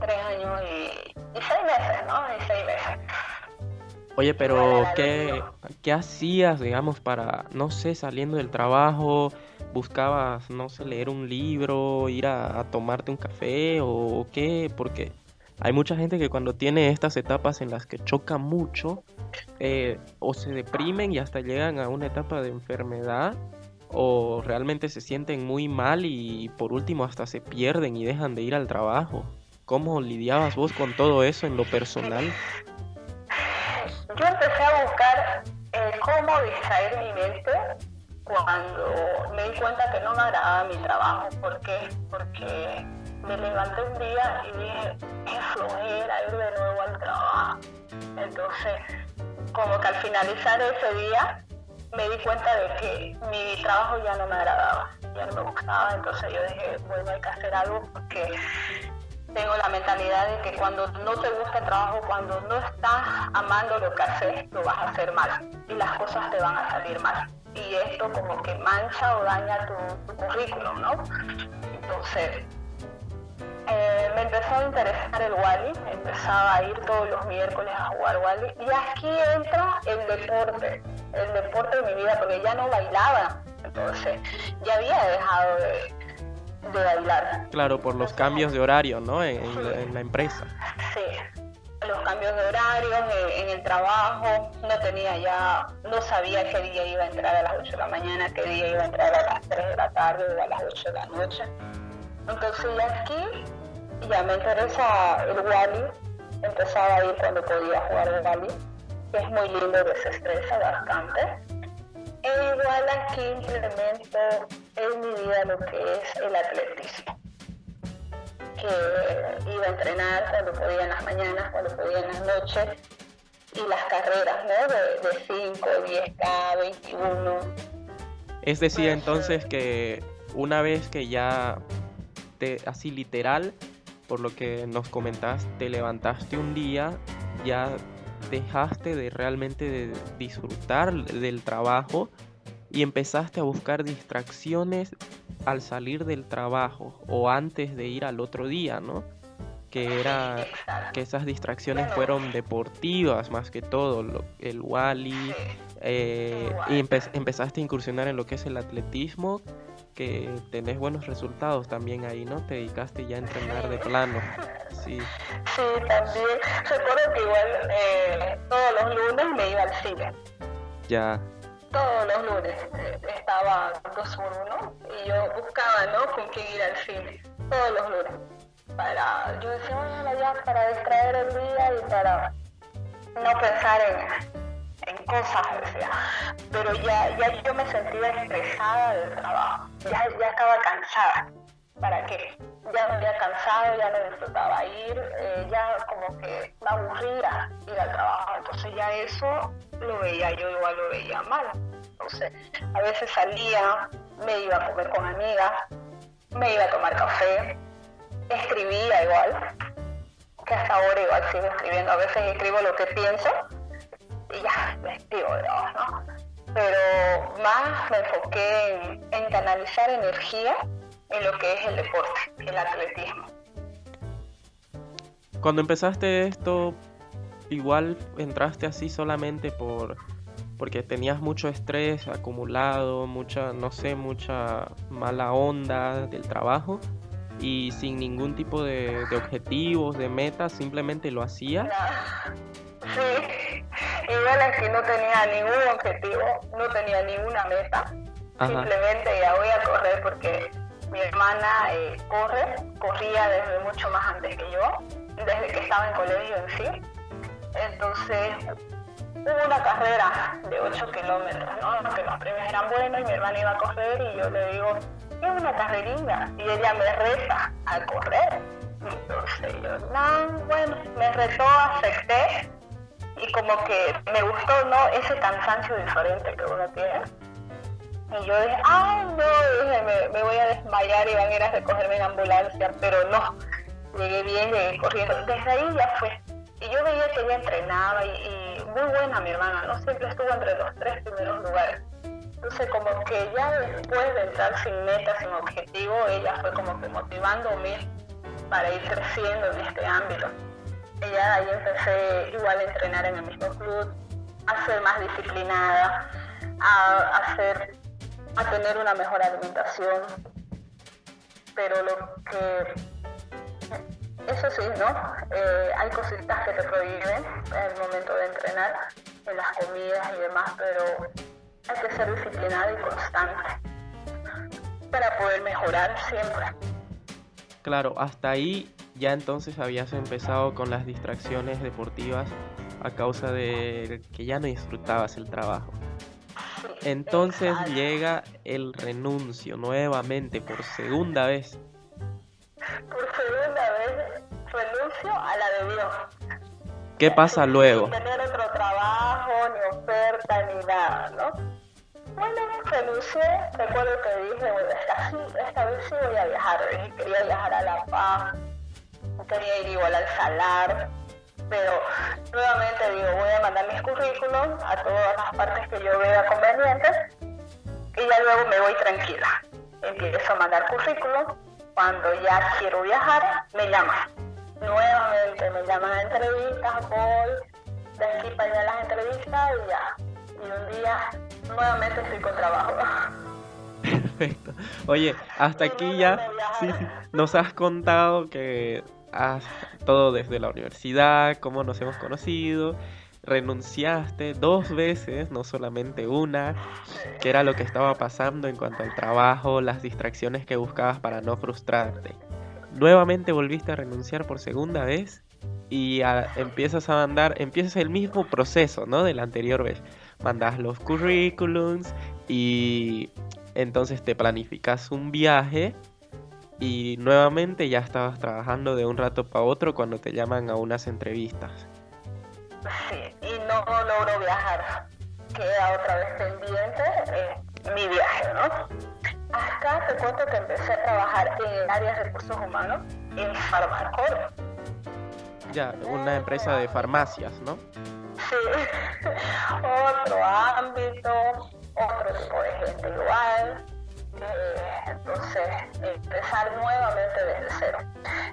Tres años y, y seis meses, ¿no? Y seis meses. Oye, pero ¿qué, ¿qué hacías, digamos, para, no sé, saliendo del trabajo? ¿Buscabas, no sé, leer un libro, ir a, tomarte un café o, qué? Porque hay mucha gente que cuando tiene estas etapas en las que choca mucho, eh, o se deprimen y hasta llegan a una etapa de enfermedad, o realmente se sienten muy mal y por último hasta se pierden y dejan de ir al trabajo. ¿Cómo lidiabas vos con todo eso en lo personal? yo empecé a buscar eh, cómo distraer mi mente cuando me di cuenta que no me agradaba mi trabajo. ¿Por qué? Porque me levanté un día y dije, qué flojera ir de nuevo al trabajo. Entonces, como que al finalizar ese día, me di cuenta de que mi trabajo ya no me agradaba, ya no me gustaba. Entonces yo dije, bueno, hay que hacer algo porque tengo la mentalidad de que cuando no te gusta el trabajo, cuando no estás amando lo que haces, lo vas a hacer mal y las cosas te van a salir mal. Y esto como que mancha o daña tu, currículum, ¿no? Entonces, eh, me empezó a interesar el Wally, empezaba a ir todos los miércoles a jugar Wally y aquí entra el deporte, el deporte de mi vida, porque ya no bailaba, entonces ya había dejado de, de bailar. Claro, por los cambios de horario, ¿no? En, la empresa. Sí, los cambios de horario, en, el trabajo, no tenía ya, no sabía qué día iba a entrar a las 8 de la mañana, qué día iba a entrar a las 3 de la tarde o a las 8 de la noche. Entonces aquí ya me interesa el Wally, empezaba a ir cuando podía jugar el Wally, que es muy lindo, desestresa bastante e igual aquí implemento en mi vida lo que es el atletismo. Que iba a entrenar cuando podía en las mañanas, cuando podía en las noches, y las carreras, ¿no? De, 5, 10K, 21. Es decir, entonces que una vez que ya, te, así literal, por lo que nos comentaste, te levantaste un día, ya dejaste de realmente de disfrutar del trabajo y empezaste a buscar distracciones al salir del trabajo o antes de ir al otro día, ¿no? Que era que esas distracciones fueron deportivas más que todo, el Wally, eh, y empezaste a incursionar en lo que es el atletismo, que tenés buenos resultados también ahí, ¿no? Te dedicaste ya a entrenar de plano. Sí. Sí, también. Recuerdo que igual eh, todos los lunes me iba al cine. Ya. Todos los lunes eh, estaba dos por uno y yo buscaba, ¿no? Con quién ir al cine. Todos los lunes. Para, yo decía, bueno, ya para distraer el día y para no pensar en, en cosas, decía. Pero ya, ya yo me sentía estresada del trabajo. Ya, ya estaba cansada. ¿Para qué? Ya me había cansado, ya no disfrutaba ir, eh, ya como que me aburría ir al trabajo. Entonces ya eso lo veía yo igual lo veía mal. A veces salía, me iba a comer con amigas, me iba a tomar café, escribía igual, que hasta ahora igual sigo escribiendo. A veces escribo lo que pienso y ya, lo escribo, ¿no? Pero más me enfoqué en, en canalizar energía en lo que es el deporte, el atletismo. Cuando empezaste esto, igual entraste así solamente por porque tenías mucho estrés acumulado, mucha, no sé, mucha mala onda del trabajo y sin ningún tipo de, objetivos, de metas, simplemente lo hacías. Sí, igual es que no tenía ningún objetivo, no tenía ninguna meta, simplemente ya voy a correr porque mi hermana eh, corre, corría desde mucho más antes que yo, desde que estaba en colegio en sí. Entonces hubo una carrera de 8 kilómetros, ¿no? Que los premios eran buenos y mi hermana iba a correr y yo le digo, es una carrerilla y ella me reta a correr. Entonces yo, no, bueno, me retó, acepté y como que me gustó, ¿no? Ese cansancio diferente que uno tiene. Y yo dije, ay, no, dije, me, voy a desmayar y van a ir a recogerme en ambulancia, pero no, llegué bien, llegué corriendo. Desde ahí ya fue. Y yo veía que ella entrenaba y muy buena mi hermana, ¿no? Siempre estuvo entre los tres primeros lugares. Entonces como que ya después de entrar sin meta, sin objetivo, ella fue como que motivándome para ir creciendo en este ámbito. Ella ahí empecé igual a entrenar en el mismo club, a ser más disciplinada, a, hacer, a tener una mejor alimentación. Pero lo que eso sí, ¿no? Eh, hay cositas que te prohíben en el momento de entrenar, en las comidas y demás, pero hay que ser disciplinado y constante para poder mejorar siempre. Claro, hasta ahí ya entonces habías empezado con las distracciones deportivas a causa de que ya no disfrutabas el trabajo. Entonces llega el renuncio nuevamente por segunda vez. Por segunda vez renuncio a la de Dios. ¿Qué pasa luego? Sin tener otro trabajo, ni oferta, ni nada, ¿no? Bueno, renuncié, recuerdo que dije, bueno, esta, esta vez sí voy a viajar, quería viajar a La Paz, quería ir igual al Salar, pero nuevamente digo, voy a mandar mis currículums a todas las partes que yo vea convenientes y ya luego me voy tranquila. Empiezo a mandar currículum, cuando ya quiero viajar, me llaman. Nuevamente me llaman a entrevistas, voy de aquí para allá a las entrevistas y ya. Y un día nuevamente estoy con trabajo. Perfecto. Oye, hasta aquí ya nos has contado que has todo desde la universidad, cómo nos hemos conocido, renunciaste dos veces, no solamente una, que era lo que estaba pasando en cuanto al trabajo, las distracciones que buscabas para no frustrarte. Nuevamente volviste a renunciar por segunda vez y empiezas a mandar, empiezas el mismo proceso, ¿no? De la anterior vez mandas los currículums y entonces te planificas un viaje y nuevamente ya estabas trabajando de un rato para otro cuando te llaman a unas entrevistas. Sí, y no logro viajar. Queda otra vez pendiente eh, mi viaje, ¿no? Acá te cuento que empecé a trabajar en el área de recursos humanos en Farmacor. Ya, una empresa de farmacias, ¿no? Sí, otro ámbito, otro tipo de gente igual. Eh, entonces, empezar nuevamente desde cero.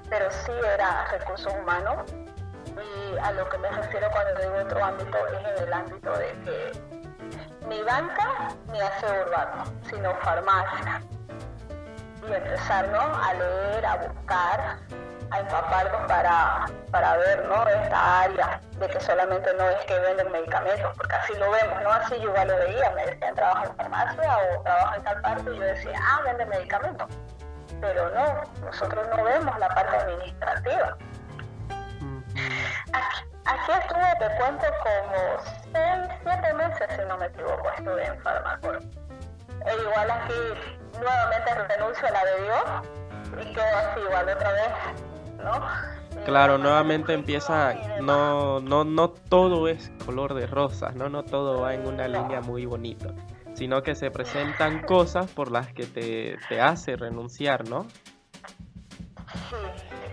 Pero sí era recursos humanos y a lo que me refiero cuando digo otro ámbito es en el ámbito de que ni banca ni aseo urbano, sino farmacia. Y empezar ¿no? a leer, a buscar, a empaparnos para, para ver ¿no? esta área de que solamente no es que venden medicamentos, porque así lo vemos, ¿no? Así yo igual lo veía, me decían trabajo en farmacia o trabajo en tal parte y yo decía, ah, venden medicamentos. Pero no, nosotros no vemos la parte administrativa. Aquí, estuve, te cuento, como 6, 7 meses, si no me equivoco, estuve en Farmacor. E igual aquí nuevamente renuncio a la de Dios y quedo así igual otra vez Claro, nuevamente empieza, no, no, no todo es color de rosas, ¿no? No todo va en una línea muy bonita, sino que se presentan cosas por las que te, te hace renunciar, ¿no?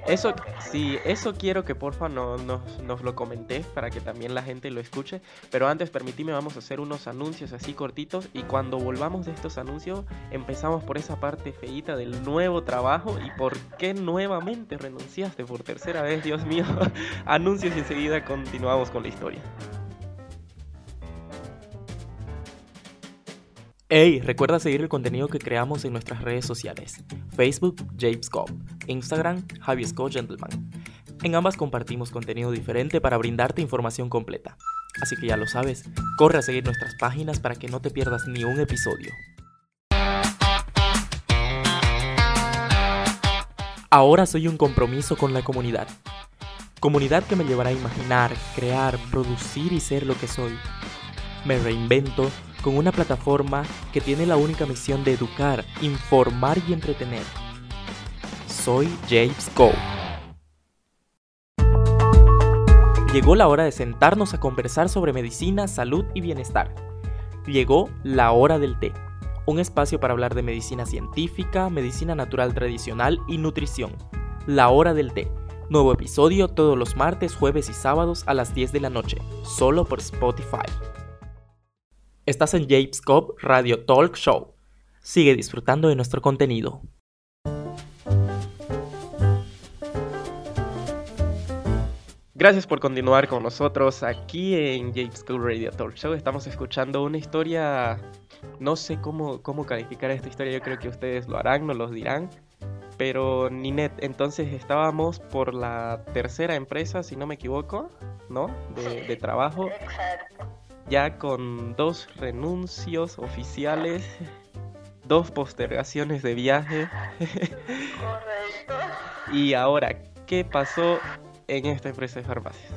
Eso, sí, eso quiero que porfa no, nos lo comenté para que también la gente lo escuche. Pero antes, permitime, vamos a hacer unos anuncios así cortitos. Y cuando volvamos de estos anuncios, empezamos por esa parte feita del nuevo trabajo y por qué nuevamente renunciaste por tercera vez, Dios mío. anuncios y enseguida continuamos con la historia. Hey, recuerda seguir el contenido que creamos en nuestras redes sociales. Facebook, James Instagram, Javi Scott Gentleman. En ambas compartimos contenido diferente para brindarte información completa. Así que ya lo sabes, corre a seguir nuestras páginas para que no te pierdas ni un episodio. Ahora soy un compromiso con la comunidad. Comunidad que me llevará a imaginar, crear, producir y ser lo que soy. Me reinvento con una plataforma que tiene la única misión de educar, informar y entretener. Soy James Go. Llegó la hora de sentarnos a conversar sobre medicina, salud y bienestar. Llegó la hora del té, un espacio para hablar de medicina científica, medicina natural tradicional y nutrición. La hora del té. Nuevo episodio todos los martes, jueves y sábados a las 10 de la noche, solo por Spotify. Estás en James Cobb Radio Talk Show. Sigue disfrutando de nuestro contenido. Gracias por continuar con nosotros aquí en James Cobb Radio Talk Show. Estamos escuchando una historia, no sé cómo, cómo calificar esta historia, yo creo que ustedes lo harán, nos lo dirán. Pero Ninet, entonces estábamos por la tercera empresa, si no me equivoco, ¿no? De, de trabajo. Exacto ya con dos renuncios oficiales, dos postergaciones de viaje. Correcto. y ahora, ¿qué pasó en esta empresa de farmacias?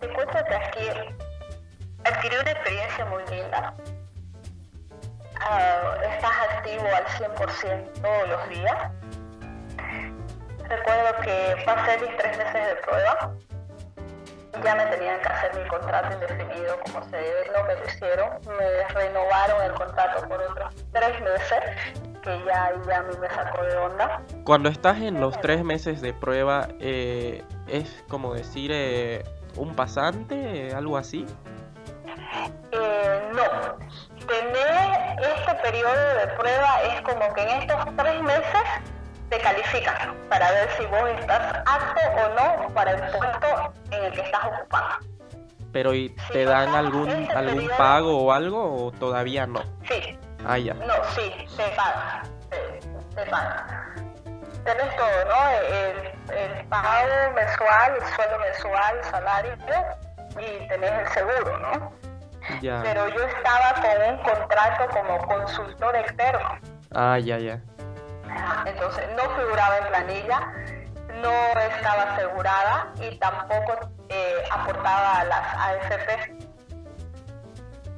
Te cuento que aquí adquirí una experiencia muy linda. Uh, estás activo al 100% todos los días. Recuerdo que pasé mis tres meses de prueba ya me tenían que hacer mi contrato indefinido como se debe, no me lo hicieron, me renovaron el contrato por otros tres meses, que ya, ya a mí me sacó de onda. Cuando estás en los tres meses de prueba, eh, ¿es como decir eh, un pasante, algo así? Eh, no, tener este periodo de prueba es como que en estos tres meses te califican para ver si vos estás apto o no para el puesto en el que estás ocupando. Pero ¿y te dan algún algún pago o algo o todavía no? Sí. Ah, ya. No, sí, te pagan. Te, pagan. Tenés todo, ¿no? El, el pago mensual, el sueldo mensual, el salario y tenés el seguro, ¿no? Ya. Pero yo estaba con un contrato como consultor externo. Ah, ya, ya. Entonces no figuraba en planilla, no estaba asegurada y tampoco eh, aportaba a las AFP.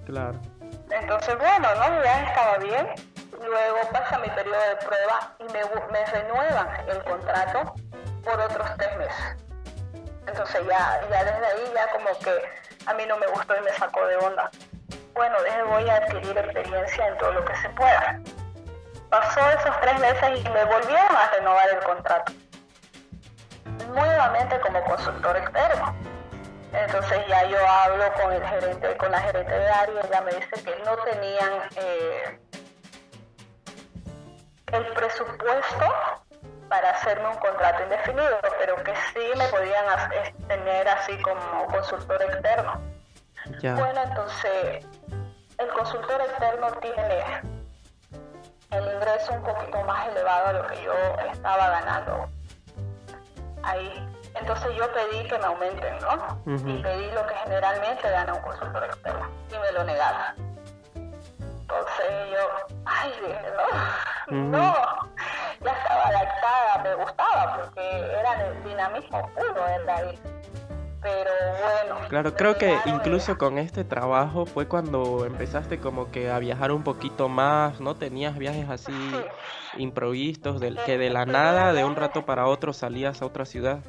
Claro. Entonces, bueno, ¿no? ya estaba bien. Luego pasa mi periodo de prueba y me, me renuevan el contrato por otros tres meses. Entonces ya, ya desde ahí ya como que a mí no me gustó y me sacó de onda. Bueno, desde voy a adquirir experiencia en todo lo que se pueda. Pasó esos tres meses y me volvieron a renovar el contrato. Nuevamente como consultor externo. Entonces ya yo hablo con el gerente, con la gerente de área, ella me dice que no tenían eh, el presupuesto para hacerme un contrato indefinido, pero que sí me podían tener así como consultor externo. Bueno, entonces el consultor externo tiene el ingreso un poquito más elevado a lo que yo estaba ganando ahí. Entonces yo pedí que me aumenten, ¿no? Y pedí lo que generalmente gana un consultor externo y me lo negaron. Entonces yo, ay, dije, no, no, ya estaba adaptada, me gustaba porque era el dinamismo puro de ahí pero bueno. Claro, creo que incluso con este trabajo fue cuando empezaste como que a viajar un poquito más, ¿no? Tenías viajes así improvistos, del, que de la nada, de un rato para otro salías a otra ciudad.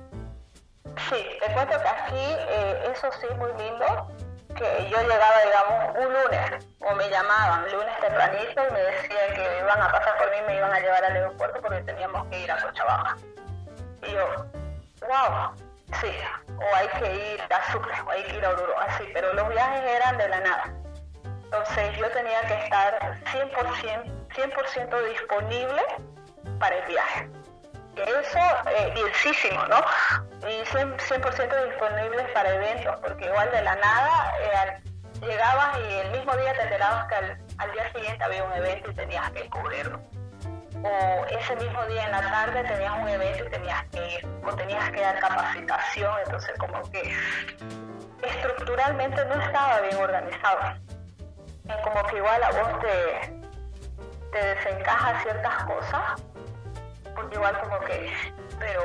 Sí, te cuento que aquí, eh, eso sí, muy lindo, que yo llegaba, digamos, un lunes, o me llamaban lunes tempranito y me decían que iban a pasar por mí y me iban a llevar al aeropuerto porque teníamos que ir a Cochabamba. Y yo, wow, Sí, o hay que ir a Sucre, o hay que ir a Oruro, así, pero los viajes eran de la nada. Entonces yo tenía que estar 100%, 100 disponible para el viaje. Eso, eh, ¿no? Y 100%, 100 disponible para eventos, porque igual de la nada eh, llegabas y el mismo día te enterabas que al, al día siguiente había un evento y tenías que cubrirlo o ese mismo día en la tarde tenías un evento y tenías que ir, o tenías que dar capacitación, entonces como que estructuralmente no estaba bien organizado. Como que igual a vos te, te desencaja ciertas cosas, porque igual como que, pero,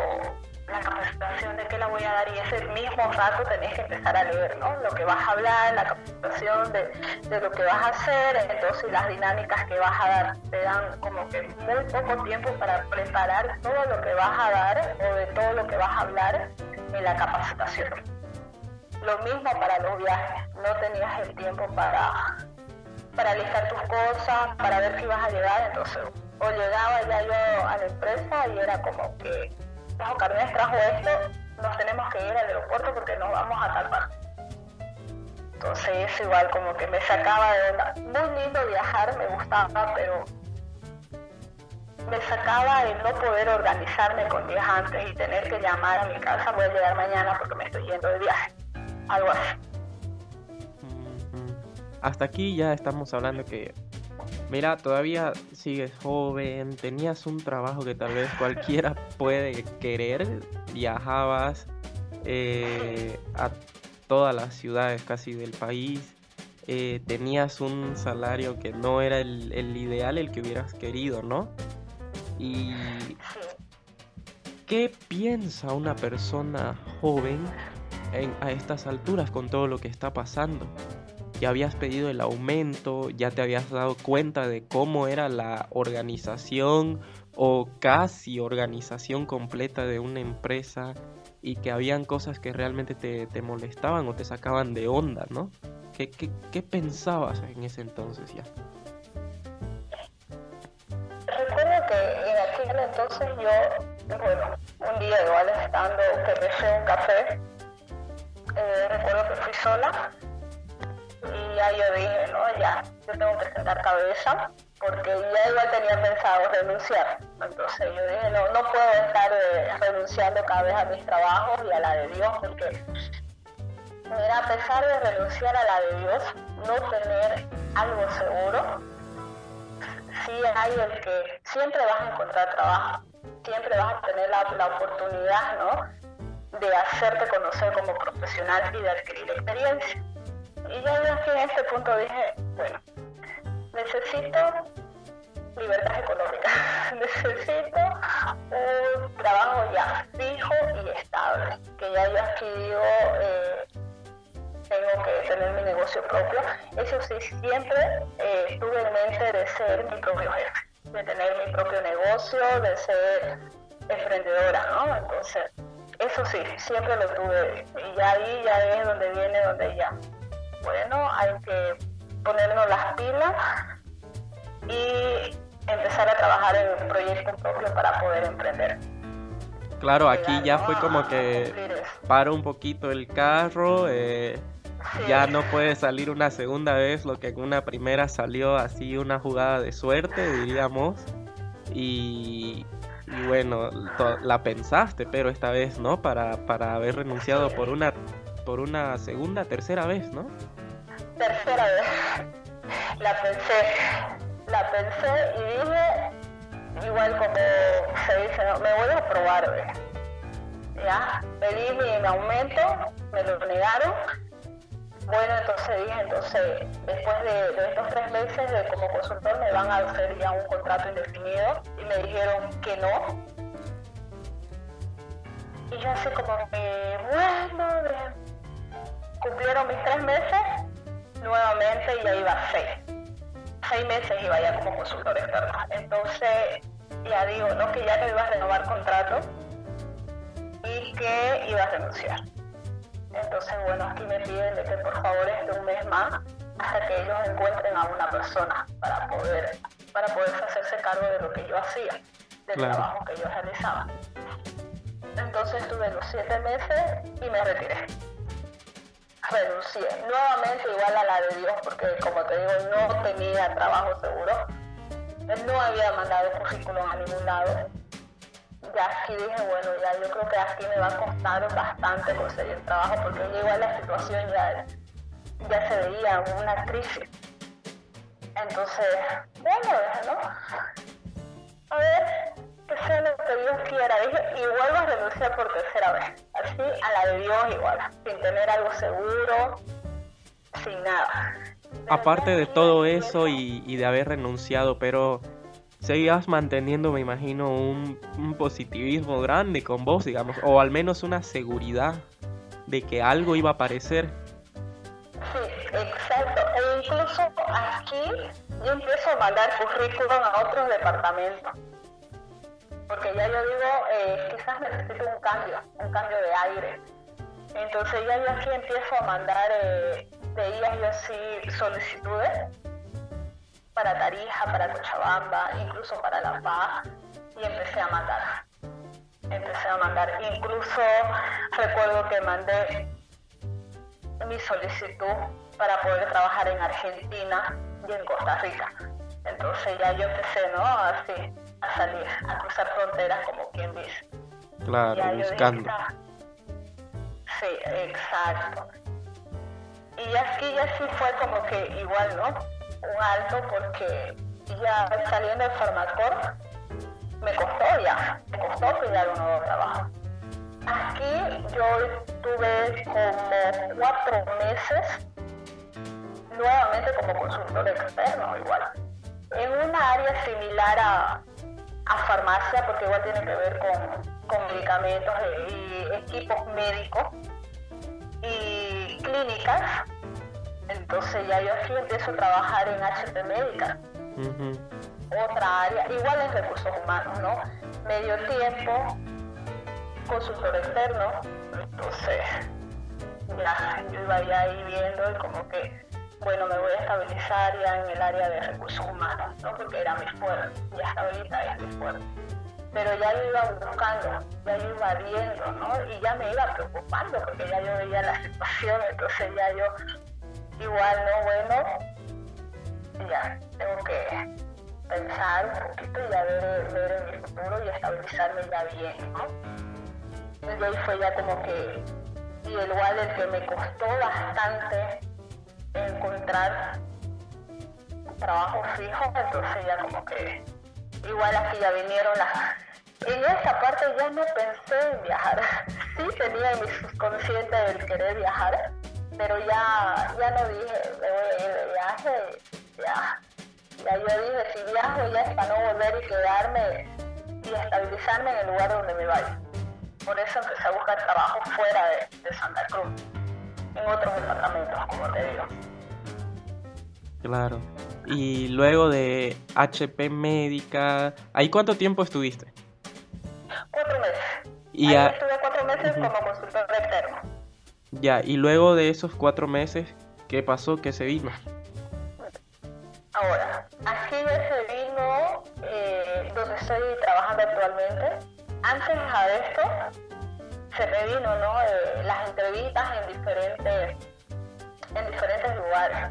la capacitación de qué la voy a dar y ese mismo rato tenés que empezar a leer, ¿no? Lo que vas a hablar, la capacitación de, de lo que vas a hacer, entonces las dinámicas que vas a dar. Te dan como que muy poco tiempo para preparar todo lo que vas a dar o de todo lo que vas a hablar en la capacitación. Lo mismo para los viajes, no tenías el tiempo para, para listar tus cosas, para ver si ibas a llegar, entonces o llegaba ya yo a la empresa y era como que bajo Carmen trajo esto, nos tenemos que ir al aeropuerto porque nos vamos a tal Entonces eso igual como que me sacaba de onda. Muy lindo viajar, me gustaba, pero me sacaba el no poder organizarme con días antes y tener que llamar a mi casa, voy a llegar mañana porque me estoy yendo de viaje. Algo así. Hasta aquí ya estamos hablando que Mira, todavía sigues joven, tenías un trabajo que tal vez cualquiera puede querer, viajabas eh, a todas las ciudades casi del país, eh, tenías un salario que no era el, ideal, el que hubieras querido, ¿no? Y ¿qué piensa una persona joven a estas alturas con todo lo que está pasando? Ya habías pedido el aumento, ya te habías dado cuenta de cómo era la organización o casi organización completa de una empresa y que habían cosas que realmente te, molestaban o te sacaban de onda, ¿no? ¿Qué, qué, pensabas en ese entonces ya? Recuerdo que en aquel entonces yo, bueno, un día igual estando que me un café, eh, recuerdo que fui sola yo dije, no, ya, yo tengo que sentar cabeza porque ya igual tenía pensado renunciar. Entonces yo dije, no, no puedo estar eh, renunciando cada vez a mis trabajos y a la de Dios porque mira, a pesar de renunciar a la de Dios, no tener algo seguro, sí hay el que siempre vas a encontrar trabajo, siempre vas a tener la, la oportunidad, ¿no? de hacerte conocer como profesional y de adquirir experiencia. Y yo en este punto dije, bueno, necesito libertad económica, necesito un trabajo ya fijo y estable, que ya yo aquí digo, eh, tengo que tener mi negocio propio. Eso sí, siempre eh, tuve en mente de ser mi propio jefe, de tener mi propio negocio, de ser emprendedora, ¿no? Entonces, eso sí, siempre lo tuve. Y ahí ya es donde viene, donde ya bueno, hay que ponernos las pilas y empezar a trabajar en un proyecto propio para poder emprender. Claro, aquí ya fue como que para un poquito el carro, eh, ya no puede salir una segunda vez lo que en una primera salió así una jugada de suerte, diríamos. Y, bueno, la pensaste, pero esta vez, ¿no? Para, para haber renunciado por una por una segunda, tercera vez, ¿no? Tercera vez. La pensé, la pensé y dije, igual como se dice, me voy a probar, Ya, pedí mi aumento, me lo negaron. Bueno, entonces dije, entonces, después de, estos tres meses de como consultor me van a hacer ya un contrato indefinido y me dijeron que no. Y yo así como que, bueno, cumplieron mis tres meses, nuevamente ya iba seis. Seis meses iba ya como consultor externo. Entonces, ya digo, no que ya no iba a renovar contrato y que iba a renunciar. Entonces, bueno, aquí me piden de que por favor esté un mes más hasta que ellos encuentren a una persona para poder, para poder hacerse cargo de lo que yo hacía, del trabajo que yo realizaba. Entonces estuve los siete meses y me retiré renuncié. Nuevamente igual a la de Dios, porque como te digo, no tenía trabajo seguro. No había mandado currículum a ningún lado. Ya aquí dije, bueno, ya yo creo que aquí me va a costar bastante conseguir trabajo, porque igual la situación ya, ya se veía una crisis. Entonces, bueno, ¿no? A ver, sea lo que Dios quiera. y vuelvo a renunciar por tercera vez. Así a la de Dios igual, sin tener algo seguro, sin nada. Aparte de todo eso y, de haber renunciado, pero seguías manteniendo, me imagino, un, un, positivismo grande con vos, digamos, o al menos una seguridad de que algo iba a aparecer. Sí, exacto. E incluso aquí yo empiezo a mandar currículum a otros departamentos. Porque ya yo digo, eh, quizás necesito un cambio, un cambio de aire. Entonces ya yo aquí empiezo a mandar, eh, veía yo así solicitudes para Tarija, para Cochabamba, incluso para La Paz, y empecé a mandar. Empecé a mandar. Incluso recuerdo que mandé mi solicitud para poder trabajar en Argentina y en Costa Rica. Entonces ya yo empecé, ¿no? Así, a salir, a cruzar fronteras, como quien dice. Claro, buscando. sí, exacto. Y aquí ya sí fue como que igual, ¿no? Un alto porque ya saliendo del Farmacor me costó ya, me costó pillar un nuevo trabajo. Aquí yo tuve como cuatro meses nuevamente como consultor externo igual, en una área similar a, a farmacia, porque igual tiene que ver con, con medicamentos y equipos médicos y clínicas. Entonces ya yo aquí empiezo a trabajar en HP Médica. Otra área, igual en recursos humanos, ¿no? Medio tiempo, consultor externo. Entonces ya yo iba ya ahí viendo y como que bueno, me voy a estabilizar ya en el área de recursos humanos, ¿no? Porque era mi fuerte, ya hasta ahorita es mi fuerte. Pero ya yo iba buscando, ya yo iba viendo, ¿no? Y ya me iba preocupando porque ya yo veía la situación, entonces ya yo, igual, ¿no? Bueno, ya tengo que pensar un poquito y ya ver, ver en mi futuro y estabilizarme ya bien, ¿no? Y ahí fue ya como que, y igual el que me costó bastante encontrar trabajo fijo, entonces ya como que igual aquí ya vinieron las... En esa parte ya no pensé en viajar. Sí tenía en mi subconsciente el querer viajar, pero ya, ya no dije, me voy a ir de viaje, ya. Ya yo dije, si viajo ya es para no volver y quedarme y estabilizarme en el lugar donde me vaya. Por eso empecé a buscar trabajo fuera de, de Santa Cruz en otros departamentos, como te digo. Claro. Y luego de HP Médica, ¿ahí cuánto tiempo estuviste? Cuatro meses. Y Ahí estuve cuatro meses como consultor externo. Ya, y luego de esos cuatro meses, ¿qué pasó? ¿Qué se vino? Ahora, aquí ya se vino eh, donde estoy trabajando actualmente. Antes de esto, se me vino ¿no? Eh, las entrevistas en diferentes, en diferentes lugares.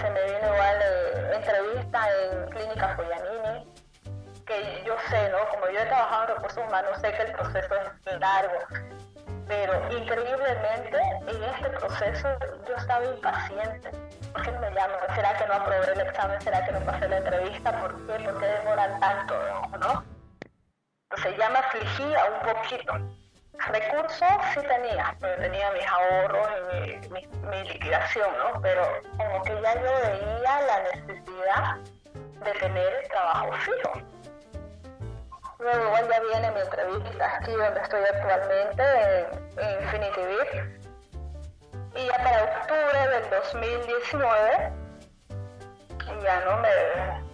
Se me vino igual eh, entrevista en Clínica Foyanini, que yo sé, ¿no? Como yo he trabajado en recursos humanos, sé que el proceso es largo, pero increíblemente en este proceso yo estaba impaciente. ¿Por qué no me llaman? ¿Será que no aprobé el examen? ¿Será que no pasé la entrevista? ¿Por qué? ¿Por qué demoran tanto? ¿no? Entonces ya me afligía un poquito. Recursos sí tenía, pero tenía mis ahorros y mi, liquidación, ¿no? Pero como que ya yo veía la necesidad de tener trabajo fijo. Luego igual ya viene mi entrevista aquí donde estoy actualmente, en, Infinity Beat. Y ya para octubre del 2019, ya no me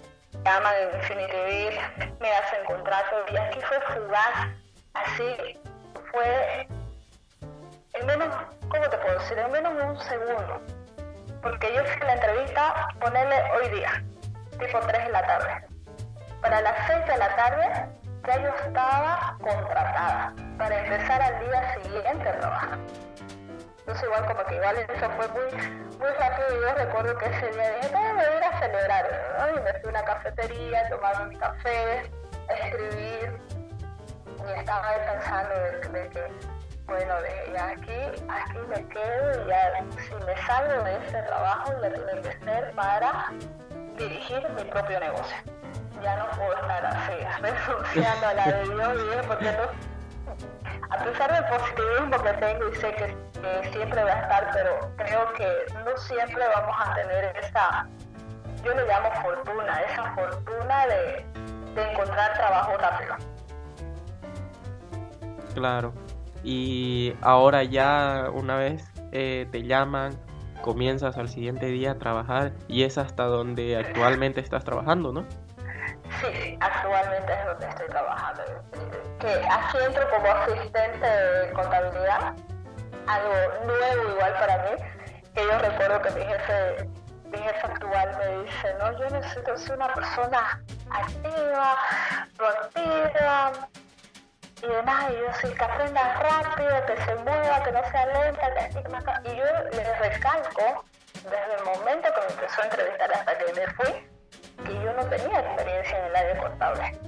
llaman en Infinity me hacen contrato y aquí fue fugaz, así fue en menos, ¿cómo te puedo decir? En menos de un segundo. Porque yo hice la entrevista, ponerle hoy día, tipo 3 de la tarde. Para las 6 de la tarde ya yo estaba contratada para empezar al día siguiente a trabajar. Entonces igual como que igual eso fue muy, muy rápido y yo recuerdo que ese día dije, me voy a ir a celebrar, Y me fui a una cafetería, a tomar mi café, a escribir y estaba pensando de, que, bueno, de aquí, aquí me quedo y ya si me salgo de ese trabajo que ser para dirigir mi propio negocio. Ya no puedo estar así, renunciando a la de Dios, porque no a pesar del positivismo que tengo y sé que, siempre va a estar, pero creo que no siempre vamos a tener esa, yo le llamo fortuna, esa fortuna de, de encontrar trabajo rápido. Claro. Y ahora ya una vez eh, te llaman, comienzas al siguiente día a trabajar y es hasta donde actualmente estás trabajando, ¿no? Sí, actualmente es donde estoy trabajando. Que aquí entro como asistente de contabilidad, algo nuevo igual para mí, que yo recuerdo que mi jefe, mi jefe actual me dice, no, yo necesito ser una persona activa, proactiva, y demás, y yo sí, que aprenda rápido, que se mueva, que no sea lenta, que Y yo le recalco, desde el momento que me empezó a entrevistar hasta que me fui, yo no tenía experiencia en el área contable,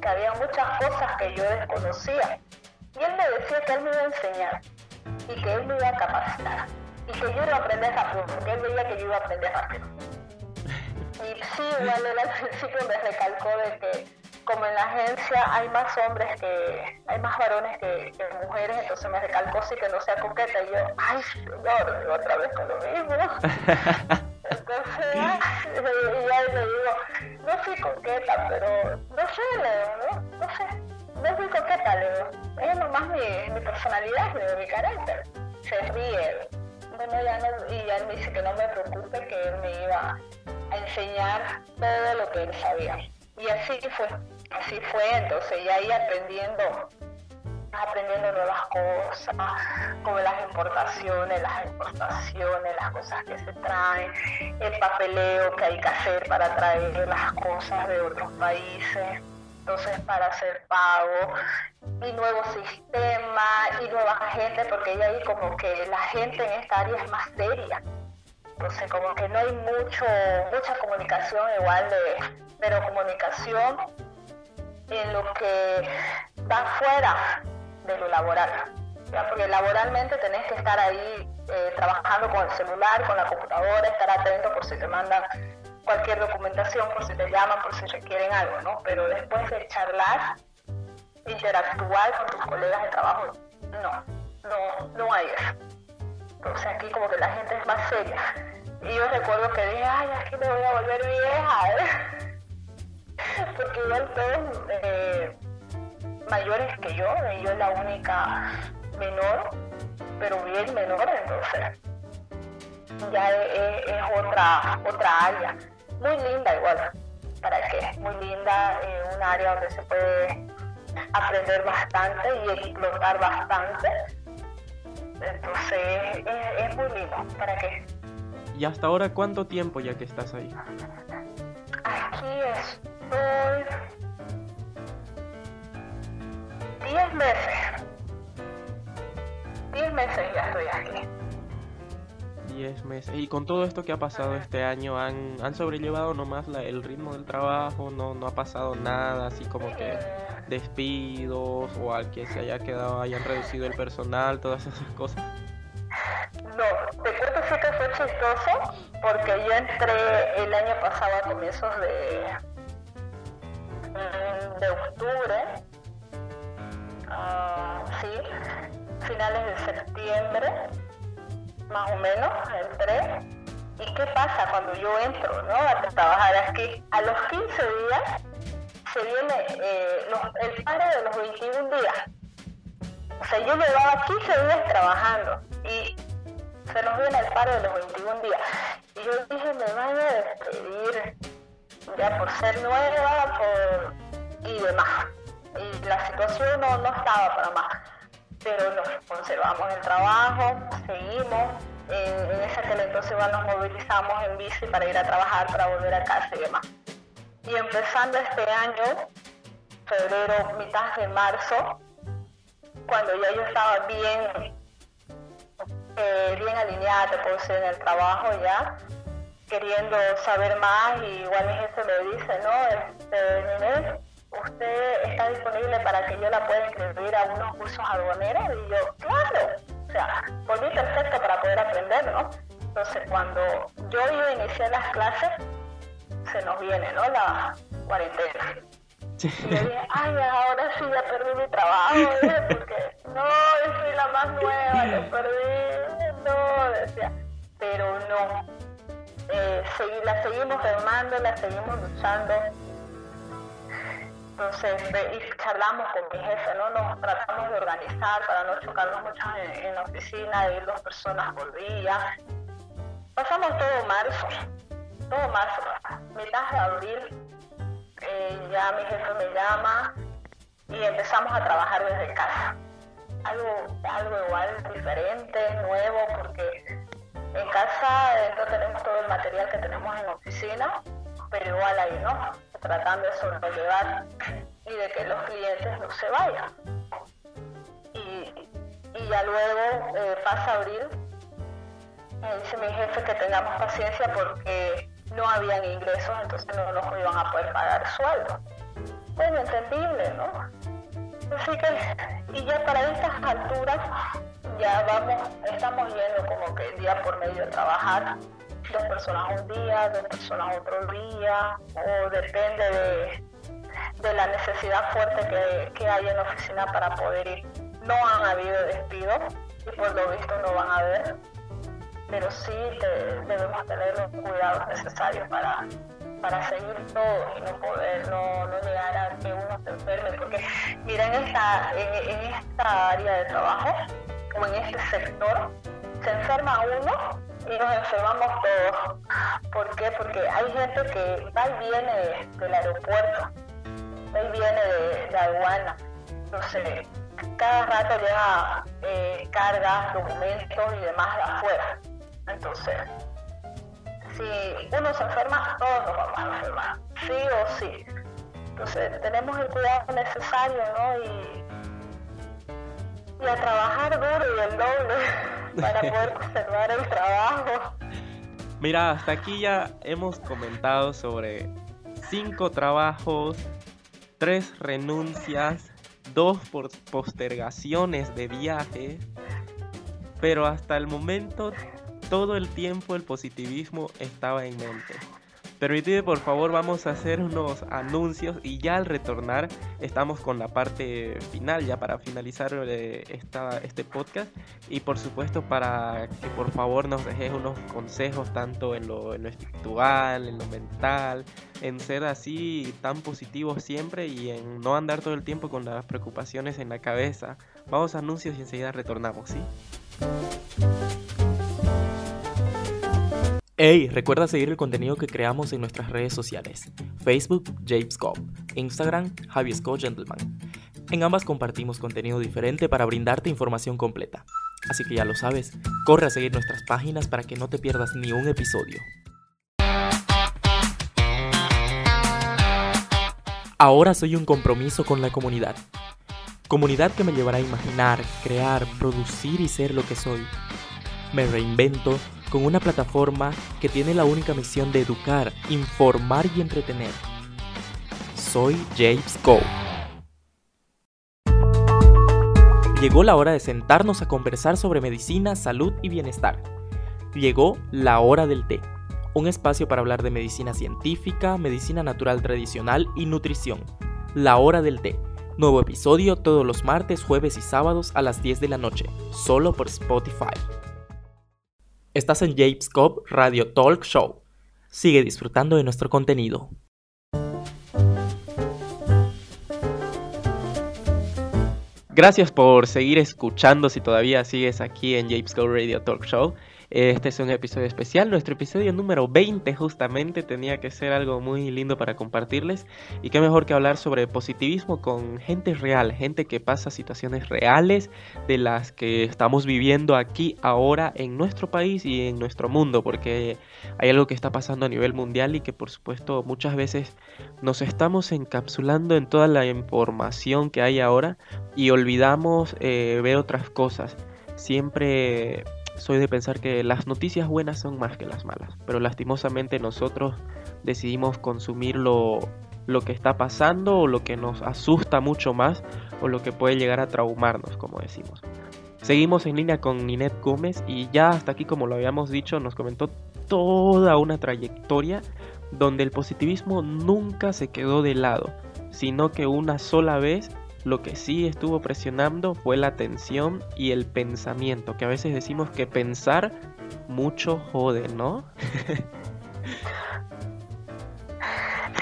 que había muchas cosas que yo desconocía. Y él me decía que él me iba a enseñar y que él me iba a capacitar y que yo iba a aprender rápido, porque él veía que yo iba a aprender rápido. Y sí, igual él al principio me recalcó de que como en la agencia hay más hombres que, hay más varones que, mujeres, entonces me recalcó sí que no sea coqueta y yo, ay señor, otra vez con lo mismo. entonces, ya le digo, no soy coqueta, pero no sé, Leo, ¿no? No sé, no soy coqueta, Leo. Es nomás mi, mi personalidad, mi, mi carácter. Se ríe. Bueno, ya no, y él me dice que no me preocupe, que él me iba a enseñar todo lo que él sabía. Y así fue, así fue, entonces ya ahí aprendiendo, aprendiendo nuevas cosas, como las importaciones, las exportaciones, las cosas que se traen, el papeleo que hay que hacer para traer las cosas de otros países, entonces para hacer pago, y nuevo sistema, y nueva gente, porque ya ahí como que la gente en esta área es más seria. Entonces como que no hay mucho, mucha comunicación igual de pero comunicación en lo que va fuera de lo laboral. Porque laboralmente tenés que estar ahí eh, trabajando con el celular, con la computadora, estar atento por si te mandan cualquier documentación, por si te llaman, por si requieren algo, ¿no? Pero después de charlar, interactuar con tus colegas de trabajo, no, no, no hay eso. Entonces aquí como que la gente es más seria. Y yo recuerdo que dije, ay, aquí me voy a volver vieja. porque igual todos mayores que yo, y yo la única menor, pero bien menor, entonces ya es, otra, otra área, muy linda igual, para que muy linda, eh, un área donde se puede aprender bastante y explotar bastante, entonces es, es muy lindo, ¿para qué? ¿Y hasta ahora cuánto tiempo ya que estás ahí? Aquí es 10 meses. 10 meses ya estoy aquí. 10 meses. Y con todo esto que ha pasado este año, ¿han, han sobrellevado nomás la, el ritmo del trabajo? ¿No, ¿No ha pasado nada así como que despidos o al que se haya quedado, hayan reducido el personal, todas esas cosas? No, te cuento sí que fue chistoso porque yo entré el año pasado a comienzos de, de octubre, uh, sí, finales de septiembre, más o menos, entré. ¿Y qué pasa cuando yo entro ¿no? a trabajar aquí? A los 15 días se viene eh, el paro de los 21 días. O sea, yo llevaba 15 días trabajando y se nos viene el paro de los 21 días. Y yo dije, me van a despedir ya por ser nueva y demás. Y la situación no, no estaba para más. Pero nos conservamos el trabajo, seguimos. En, en ese aquel entonces nos movilizamos en bici para ir a trabajar, para volver a casa y demás. Y empezando este año, febrero, mitad de marzo, cuando ya yo estaba bien, eh, bien alineada, te puedo decir, en el trabajo ya, queriendo saber más y igual mi jefe me dice, no, este, usted está disponible para que yo la pueda inscribir a unos cursos aduaneros y yo, claro, o sea, por mí perfecto para poder aprender, ¿no? Entonces cuando yo iba a iniciar las clases, se nos viene, ¿no? La cuarentena. Y yo dije, ay, ahora sí ya perdí mi trabajo, ¿eh? porque no, soy la más nueva, lo perdí, no, decía, pero no, eh, la seguimos remando, la seguimos luchando. Entonces, y charlamos con mi jefe, ¿no? Nos tratamos de organizar para no chocarnos mucho en, la oficina, de ir dos personas por día. Pasamos todo marzo, todo marzo, mitad de abril, eh, ya mi jefe me llama y empezamos a trabajar desde casa. Algo, algo igual diferente, nuevo, porque en casa dentro tenemos todo el material que tenemos en la oficina, pero igual ahí no, tratando de sobrellevar y de que los clientes no se vayan. Y, y ya luego eh, pasa abril, me dice mi jefe que tengamos paciencia porque no habían ingresos, entonces no nos iban a poder pagar sueldo. Bueno, entendible, ¿no? Así que, y ya para estas alturas, ya vamos, estamos yendo como que día por medio a trabajar, dos personas un día, dos personas otro día, o depende de, de la necesidad fuerte que, que hay en la oficina para poder ir. No han habido despidos y por lo visto no van a haber, pero sí debemos tener los cuidados necesarios para, para seguir todo y no poder, no, no llegar a que uno se enferme, porque mira, en esta, en, esta área de trabajo, o en este sector, se enferma uno y nos enfermamos todos. ¿Por qué? Porque hay gente que va y viene del aeropuerto, va y viene de, de aduana. Entonces, cada rato llega eh, cargas, documentos y demás de afuera. Entonces, si uno se enferma, todos nos vamos a enfermar, sí o sí. Entonces, tenemos el cuidado necesario, ¿no? Y, y a trabajar duro y el doble para poder conservar el trabajo. Mira, hasta aquí ya hemos comentado sobre cinco trabajos, tres renuncias, dos postergaciones de viajes, pero hasta el momento todo el tiempo el positivismo estaba en mente. Permitid, por favor, vamos a hacer unos anuncios y ya al retornar estamos con la parte final, ya para finalizar eh, esta, este podcast. Y por supuesto, para que por favor nos dejes unos consejos tanto en lo, en lo espiritual, en lo mental, en ser así tan positivos siempre y en no andar todo el tiempo con las preocupaciones en la cabeza. Vamos a anuncios y enseguida retornamos, ¿sí? Hey, recuerda seguir el contenido que creamos en nuestras redes sociales. Facebook, James Instagram, Javi Gentleman. En ambas compartimos contenido diferente para brindarte información completa. Así que ya lo sabes, corre a seguir nuestras páginas para que no te pierdas ni un episodio. Ahora soy un compromiso con la comunidad. Comunidad que me llevará a imaginar, crear, producir y ser lo que soy. Me reinvento con una plataforma que tiene la única misión de educar, informar y entretener. Soy James Go. Llegó la hora de sentarnos a conversar sobre medicina, salud y bienestar. Llegó la hora del té, un espacio para hablar de medicina científica, medicina natural tradicional y nutrición. La hora del té. Nuevo episodio todos los martes, jueves y sábados a las 10 de la noche, solo por Spotify. Estás en James Cobb Radio Talk Show. Sigue disfrutando de nuestro contenido. Gracias por seguir escuchando si todavía sigues aquí en James Cobb Radio Talk Show. Este es un episodio especial, nuestro episodio número 20 justamente tenía que ser algo muy lindo para compartirles y qué mejor que hablar sobre positivismo con gente real, gente que pasa situaciones reales de las que estamos viviendo aquí ahora en nuestro país y en nuestro mundo, porque hay algo que está pasando a nivel mundial y que por supuesto muchas veces nos estamos encapsulando en toda la información que hay ahora y olvidamos eh, ver otras cosas. Siempre soy de pensar que las noticias buenas son más que las malas, pero lastimosamente nosotros decidimos consumir lo, que está pasando o lo que nos asusta mucho más o lo que puede llegar a traumarnos, como decimos. Seguimos en línea con Ninette Gómez y ya hasta aquí, como lo habíamos dicho, nos comentó toda una trayectoria donde el positivismo nunca se quedó de lado, sino que una sola vez lo que sí estuvo presionando fue la atención y el pensamiento, que a veces decimos que pensar mucho jode, ¿no?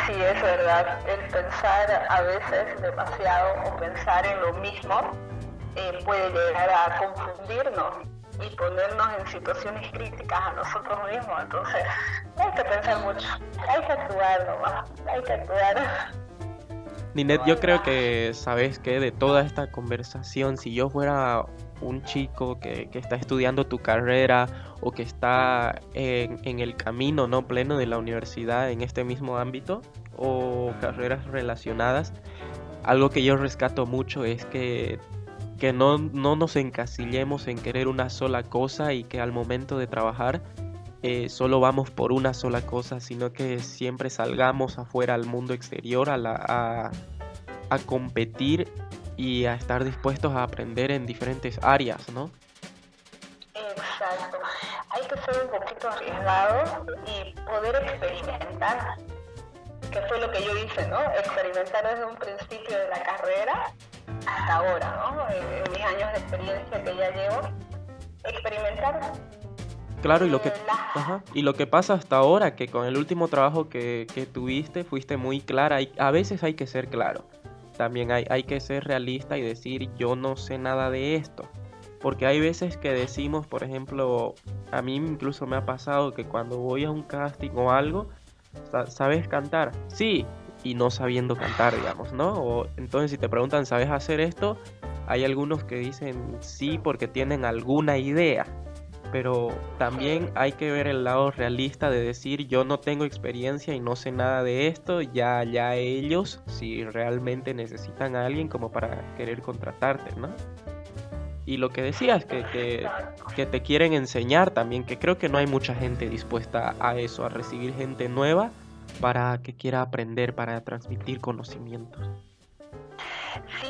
Sí, es verdad. El pensar a veces demasiado o pensar en lo mismo eh, puede llegar a confundirnos y ponernos en situaciones críticas a nosotros mismos. Entonces, hay que pensar mucho. Hay que actuar nomás. Hay que actuar. Ninet, yo creo que, ¿sabes que De toda esta conversación, si yo fuera un chico que, está estudiando tu carrera o que está en, el camino no pleno de la universidad en este mismo ámbito o carreras relacionadas, algo que yo rescato mucho es que, que no, no nos encasillemos en querer una sola cosa y que al momento de trabajar eh, solo vamos por una sola cosa, sino que siempre salgamos afuera al mundo exterior a, a, a competir y a estar dispuestos a aprender en diferentes áreas, ¿no? Exacto. Hay que ser un poquito arriesgado y poder experimentar, que fue lo que yo hice, ¿no? Experimentar desde un principio de la carrera hasta ahora, ¿no? En, mis años de experiencia que ya llevo, experimentar Claro, y lo que, ajá, y lo que pasa hasta ahora, que con el último trabajo que, que tuviste fuiste muy clara, y a veces hay que ser claro también hay, hay que ser realista y decir yo no sé nada de esto. Porque hay veces que decimos, por ejemplo, a mí incluso me ha pasado que cuando voy a un casting o algo, ¿sabes cantar? Sí, y no sabiendo cantar, digamos, ¿no? O, entonces si te preguntan, ¿sabes hacer esto? Hay algunos que dicen sí porque tienen alguna idea, pero también hay que ver el lado realista de decir yo no tengo experiencia y no sé nada de esto, ya ya ellos si realmente necesitan a alguien como para querer contratarte, ¿no? Y lo que decías, que, que, que te quieren enseñar también, que creo que no hay mucha gente dispuesta a eso, a recibir gente nueva para que quiera aprender, para transmitir conocimientos. Sí,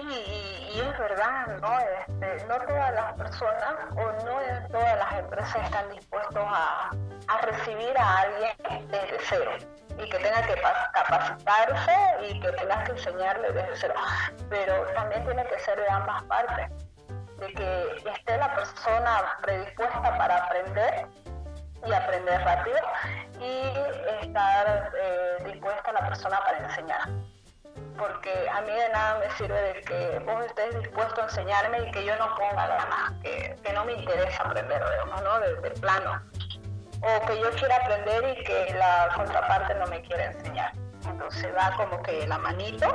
y es verdad, ¿no? Este, no todas las personas o no todas las empresas están dispuestos a, a recibir a alguien desde cero y que tenga que capacitarse y que tengas que enseñarle desde cero. Pero también tiene que ser de ambas partes, de que esté la persona predispuesta para aprender y aprender rápido y estar eh, dispuesta la persona para enseñar porque a mí de nada me sirve de que vos estés dispuesto a enseñarme y que yo no ponga ganas, que, que no me interesa aprender, digamos, ¿no? De, plano. O que yo quiera aprender y que la contraparte no me quiera enseñar. Entonces va como que la manito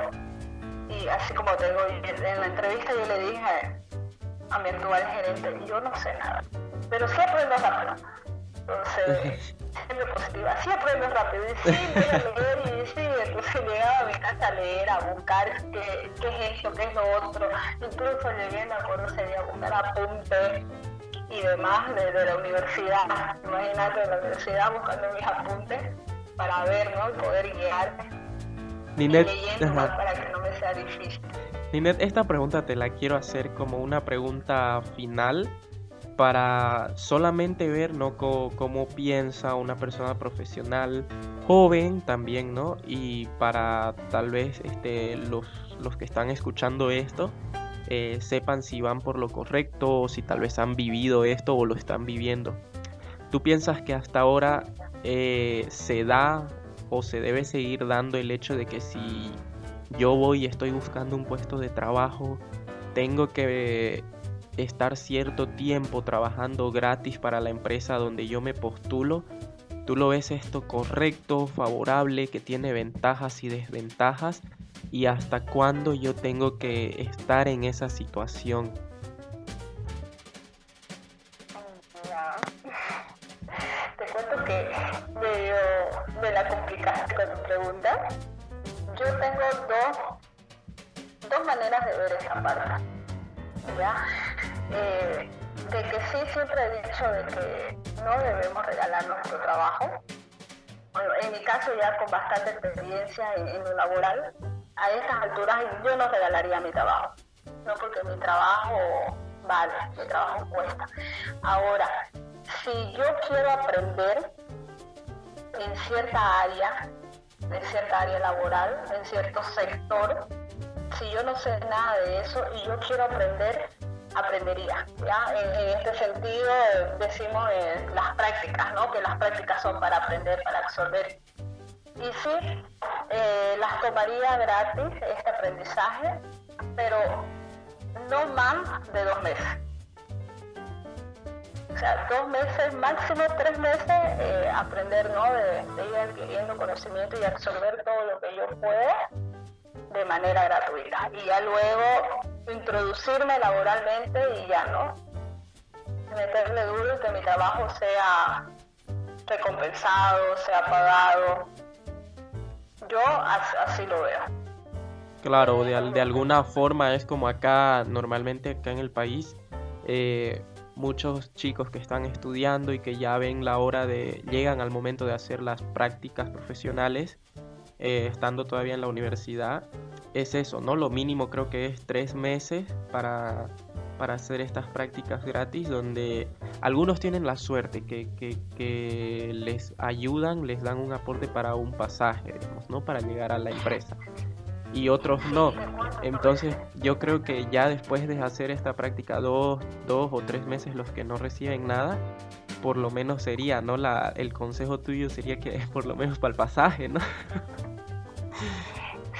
y así como te digo, en la entrevista yo le dije a mi actual gerente, yo no sé nada, pero sí aprendo rápido. Entonces, siempre positiva, sí aprendo rápido, y sí voy a leer, y sí, entonces llegaba a mi casa a leer, a buscar qué, qué es esto, qué es lo otro, incluso llegué, me acuerdo, sería a buscar apuntes y demás de, de, la universidad, imagínate, de la universidad buscando mis apuntes para ver, ¿no? Y poder guiarme. Leyendo para que no me sea difícil. Ninet, esta pregunta te la quiero hacer como una pregunta final para solamente ver ¿no? cómo, piensa una persona profesional joven también, ¿no? Y para tal vez este, los, los que están escuchando esto eh, sepan si van por lo correcto o si tal vez han vivido esto o lo están viviendo. ¿Tú piensas que hasta ahora eh, se da o se debe seguir dando el hecho de que si yo voy y estoy buscando un puesto de trabajo, tengo que estar cierto tiempo trabajando gratis para la empresa donde yo me postulo, tú lo ves esto correcto, favorable, que tiene ventajas y desventajas y hasta cuándo yo tengo que estar en esa situación. Te cuento que de la con tu pregunta, yo tengo dos maneras de ver esa parte. Eh, de que sí siempre he dicho de que no debemos regalar nuestro trabajo. Bueno, en mi caso ya con bastante experiencia en, lo laboral, a estas alturas yo no regalaría mi trabajo, no porque mi trabajo vale, mi trabajo cuesta. Ahora, si yo quiero aprender en cierta área, en cierta área laboral, en cierto sector, si yo no sé nada de eso y yo quiero aprender, aprendería. ¿ya? En, este sentido decimos las prácticas, ¿no? que las prácticas son para aprender, para absorber. Y sí, eh, las tomaría gratis este aprendizaje, pero no más de dos meses. O sea, dos meses, máximo tres meses, eh, aprender, ¿no? De, ir adquiriendo conocimiento y absorber todo lo que yo pueda de manera gratuita. Y ya luego introducirme laboralmente y ya, ¿no? Meterle duro y que mi trabajo sea recompensado, sea pagado. Yo así lo veo. Claro, de, alguna forma es como acá, normalmente acá en el país, eh, muchos chicos que están estudiando y que ya ven la hora de, llegan al momento de hacer las prácticas profesionales, eh, estando todavía en la universidad, es eso, ¿no? Lo mínimo creo que es tres meses para, para hacer estas prácticas gratis, donde algunos tienen la suerte que, que, les ayudan, les dan un aporte para un pasaje, digamos, ¿no? Para llegar a la empresa. Y otros no. Entonces yo creo que ya después de hacer esta práctica dos, dos o tres meses los que no reciben nada, por lo menos sería, ¿no? La, el consejo tuyo sería que por lo menos para el pasaje, ¿no?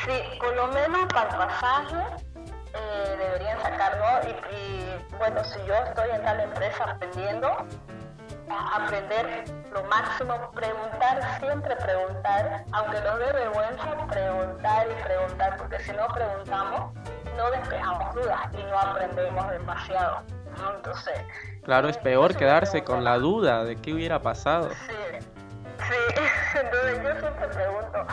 Sí, por lo menos para el pasaje eh, deberían sacarlo y, y, bueno, si yo estoy en tal empresa aprendiendo, aprender lo máximo, preguntar, siempre preguntar, aunque nos dé vergüenza, preguntar y preguntar, porque si no preguntamos, no despejamos dudas y no aprendemos demasiado. ¿No? Entonces, claro, es peor quedarse con la duda de qué hubiera pasado. Sí, sí, entonces yo siempre pregunto,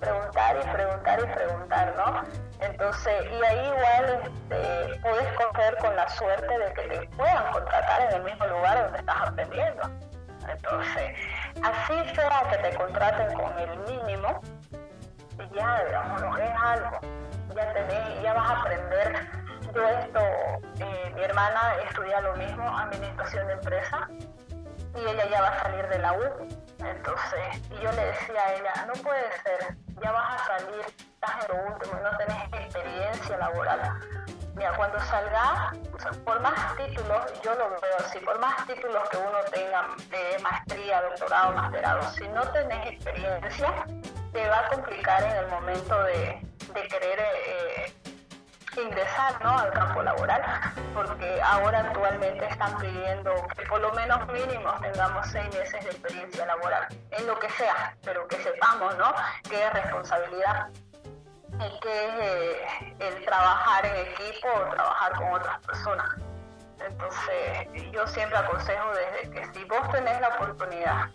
preguntar y preguntar y preguntar, ¿no? Entonces, y ahí igual este, puedes coger con la suerte de que te puedan contratar en el mismo lugar donde estás aprendiendo. Entonces, así sea que te contraten con el mínimo, ya, digamos, es algo, ya tenés, ya vas a aprender. Yo esto, eh, mi hermana estudia lo mismo, administración de empresa, y ella ya va a salir de la U. Entonces, y yo le decía a ella, no puede ser, ya vas a salir, estás en lo último, no tenés experiencia laboral. Mira, cuando salgas, por más títulos, yo lo veo así, por más títulos que uno tenga de maestría, doctorado, masterado, si no tenés experiencia, te va a complicar en el momento de, de querer eh, ingresar ¿no? al campo laboral, porque ahora actualmente están pidiendo que por lo menos mínimo tengamos seis meses de experiencia laboral, en lo que sea, pero que sepamos ¿no? que es responsabilidad y que es eh, el trabajar en equipo o trabajar con otras personas. Entonces, yo siempre aconsejo desde que si vos tenés la oportunidad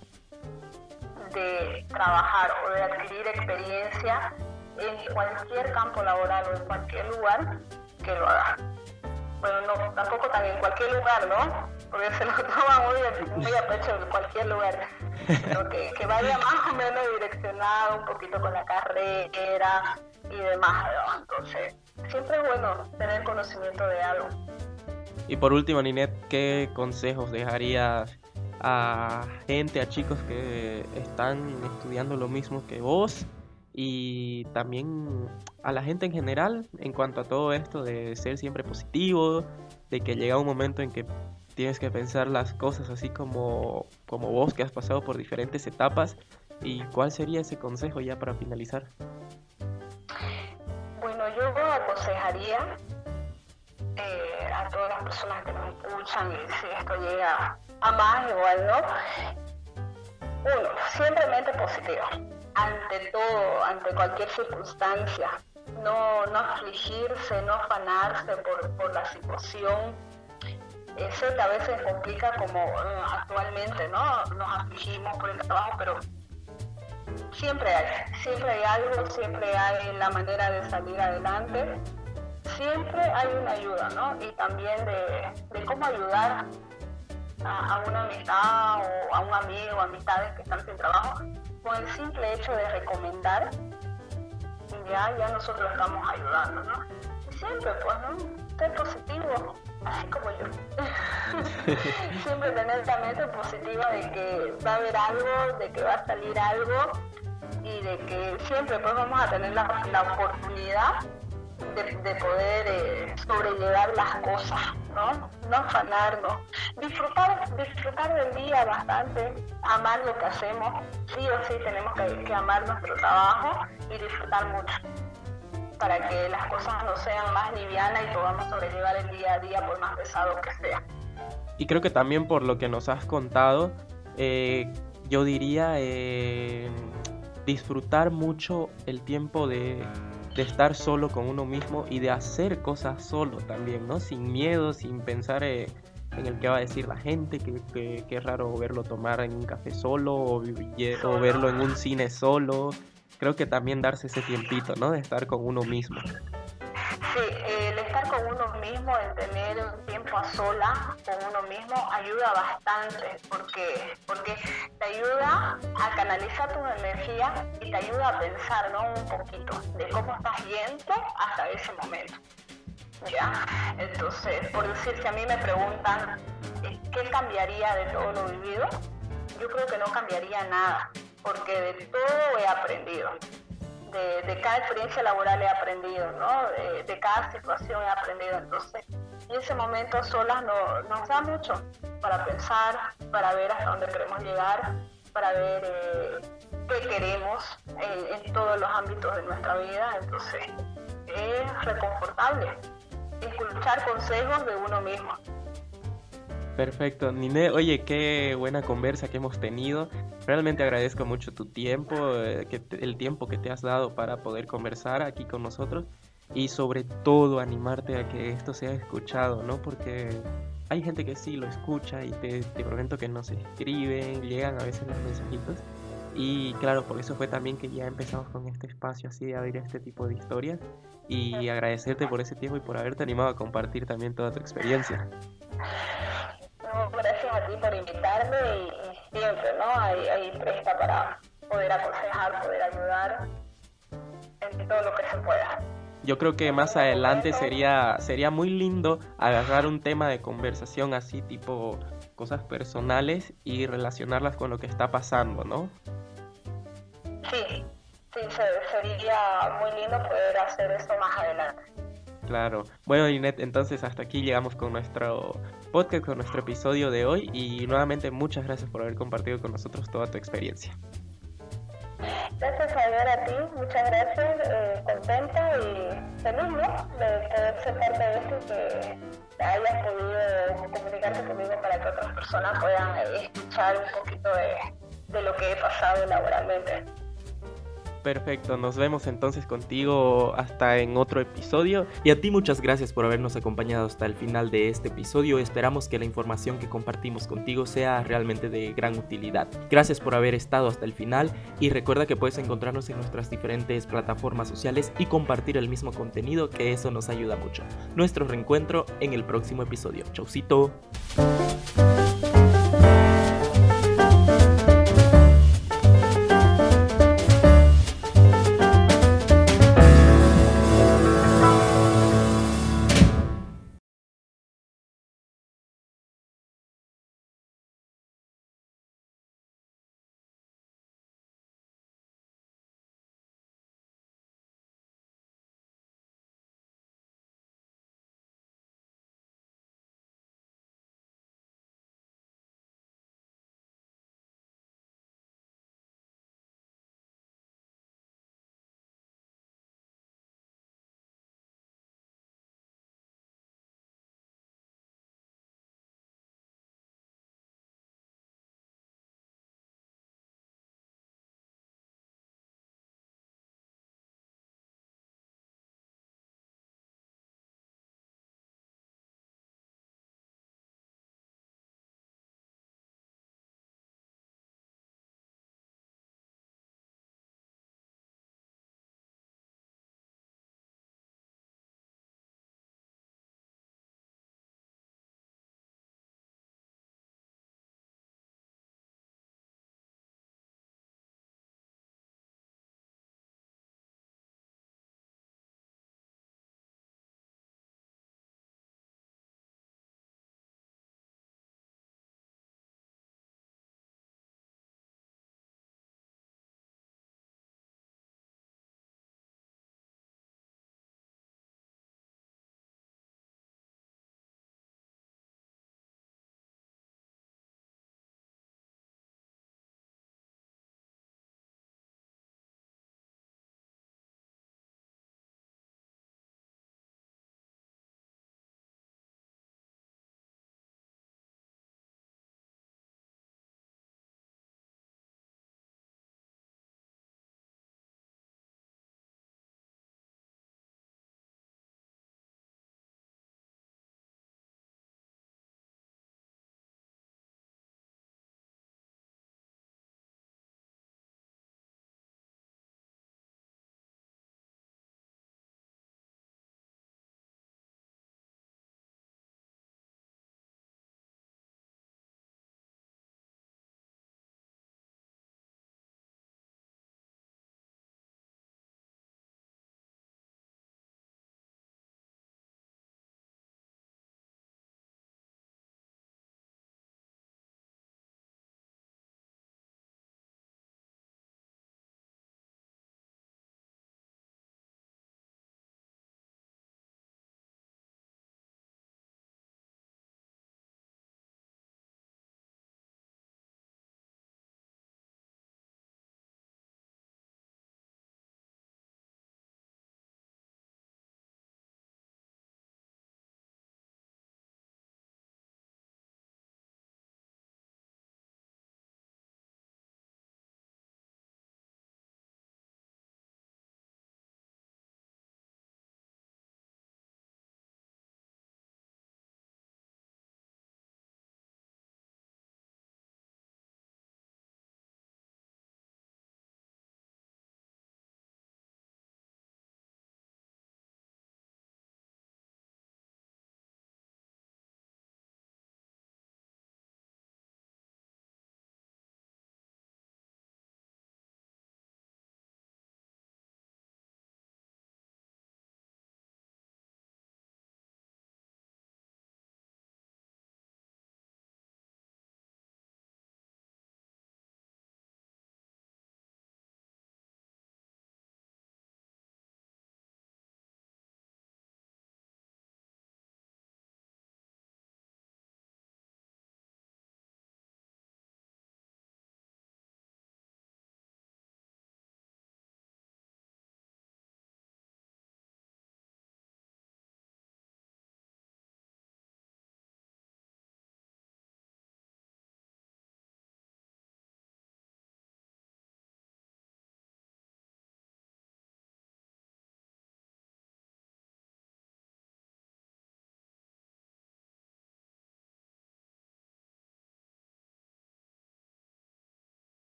de trabajar o de adquirir experiencia, en cualquier campo laboral o en cualquier lugar que lo haga. Bueno, no, tampoco también en cualquier lugar, ¿no? Porque se lo toma muy, muy a pecho en cualquier lugar. Sino que, que, vaya más o menos direccionado un poquito con la carrera y demás. ¿no? Entonces, siempre es bueno tener conocimiento de algo. Y por último, Ninet, ¿qué consejos dejarías a gente, a chicos que están estudiando lo mismo que vos y también a la gente en general en cuanto a todo esto de ser siempre positivo, de que llega un momento en que tienes que pensar las cosas así como, como vos que has pasado por diferentes etapas y cuál sería ese consejo ya para finalizar. Bueno, yo aconsejaría eh, a todas las personas que nos escuchan y si esto llega a más igual, ¿no? Uno, simplemente positivo ante todo, ante cualquier circunstancia. No, no afligirse, no afanarse por, por la situación. Eso que a veces complica como eh, actualmente, ¿no? Nos afligimos por el trabajo, pero siempre hay, siempre hay algo, siempre hay la manera de salir adelante. Siempre hay una ayuda, ¿no? Y también de, de cómo ayudar a, a, una amistad o a un amigo amistades que están sin trabajo con el simple hecho de recomendar, ya, ya nosotros estamos ayudando, ¿no? siempre, pues, ¿no? Ser positivo, así como yo. siempre tener la mente positiva de que va a haber algo, de que va a salir algo y de que siempre pues vamos a tener la, la oportunidad de, de poder eh, sobrellevar las cosas, ¿no? No afanarnos. Disfrutar, disfrutar del día bastante, amar lo que hacemos. Sí o sí tenemos que, amar nuestro trabajo y disfrutar mucho para que las cosas no sean más livianas y podamos sobrellevar el día a día por más pesado que sea. Y creo que también por lo que nos has contado, eh, yo diría eh, disfrutar mucho el tiempo de, de, estar solo con uno mismo y de hacer cosas solo también, ¿no? Sin miedo, sin pensar eh, en el que va a decir la gente, que, que, que, es raro verlo tomar en un café solo o, o verlo en un cine solo. Creo que también darse ese tiempito, ¿no? De estar con uno mismo. Sí, el estar con uno mismo, el tener un tiempo a sola con uno mismo ayuda bastante porque, porque te ayuda a canalizar tu energía y te ayuda a pensar un poquito de cómo estás yendo hasta ese momento. ¿Ya? Entonces, por decir, si a mí me preguntan qué cambiaría de todo lo vivido, yo creo que no cambiaría nada, porque de todo he aprendido de, cada experiencia laboral he aprendido, ¿no? De, cada situación he aprendido. Entonces, en ese momento solas no, nos da mucho para pensar, para ver hasta dónde queremos llegar, para ver eh, qué queremos en, en, todos los ámbitos de nuestra vida. Entonces, es reconfortable escuchar consejos de uno mismo. Perfecto, Nine, oye, qué buena conversa que hemos tenido. Realmente agradezco mucho tu tiempo, eh, que el tiempo que te has dado para poder conversar aquí con nosotros y sobre todo animarte a que esto sea escuchado, ¿no? Porque hay gente que sí lo escucha y te, te prometo que nos escriben, llegan a veces los mensajitos. Y claro, por eso fue también que ya empezamos con este espacio así de abrir este tipo de historias y agradecerte por ese tiempo y por haberte animado a compartir también toda tu experiencia a ti por invitarme y, y siempre, ¿no? Ahí, ahí, presta para poder aconsejar, poder ayudar en todo lo que se pueda. Yo creo que más adelante sería, sería muy lindo agarrar un tema de conversación así tipo cosas personales y relacionarlas con lo que está pasando, ¿no? Sí, sí, sería muy lindo poder hacer esto más adelante. Claro. Bueno, Inet, entonces hasta aquí llegamos con nuestro podcast, con nuestro episodio de hoy y nuevamente muchas gracias por haber compartido con nosotros toda tu experiencia. Gracias Javier a ti, muchas gracias, eh, contenta y feliz de poder ser parte de esto y que hayas podido comunicarte conmigo para que otras personas puedan escuchar un poquito de, de lo que he pasado laboralmente. Perfecto, nos vemos entonces contigo hasta en otro episodio. Y a ti muchas gracias por habernos acompañado hasta el final de este episodio. Esperamos que la información que compartimos contigo sea realmente de gran utilidad. Gracias por haber estado hasta el final y recuerda que puedes encontrarnos en nuestras diferentes plataformas sociales y compartir el mismo contenido que eso nos ayuda mucho. Nuestro reencuentro en el próximo episodio. Chaucito.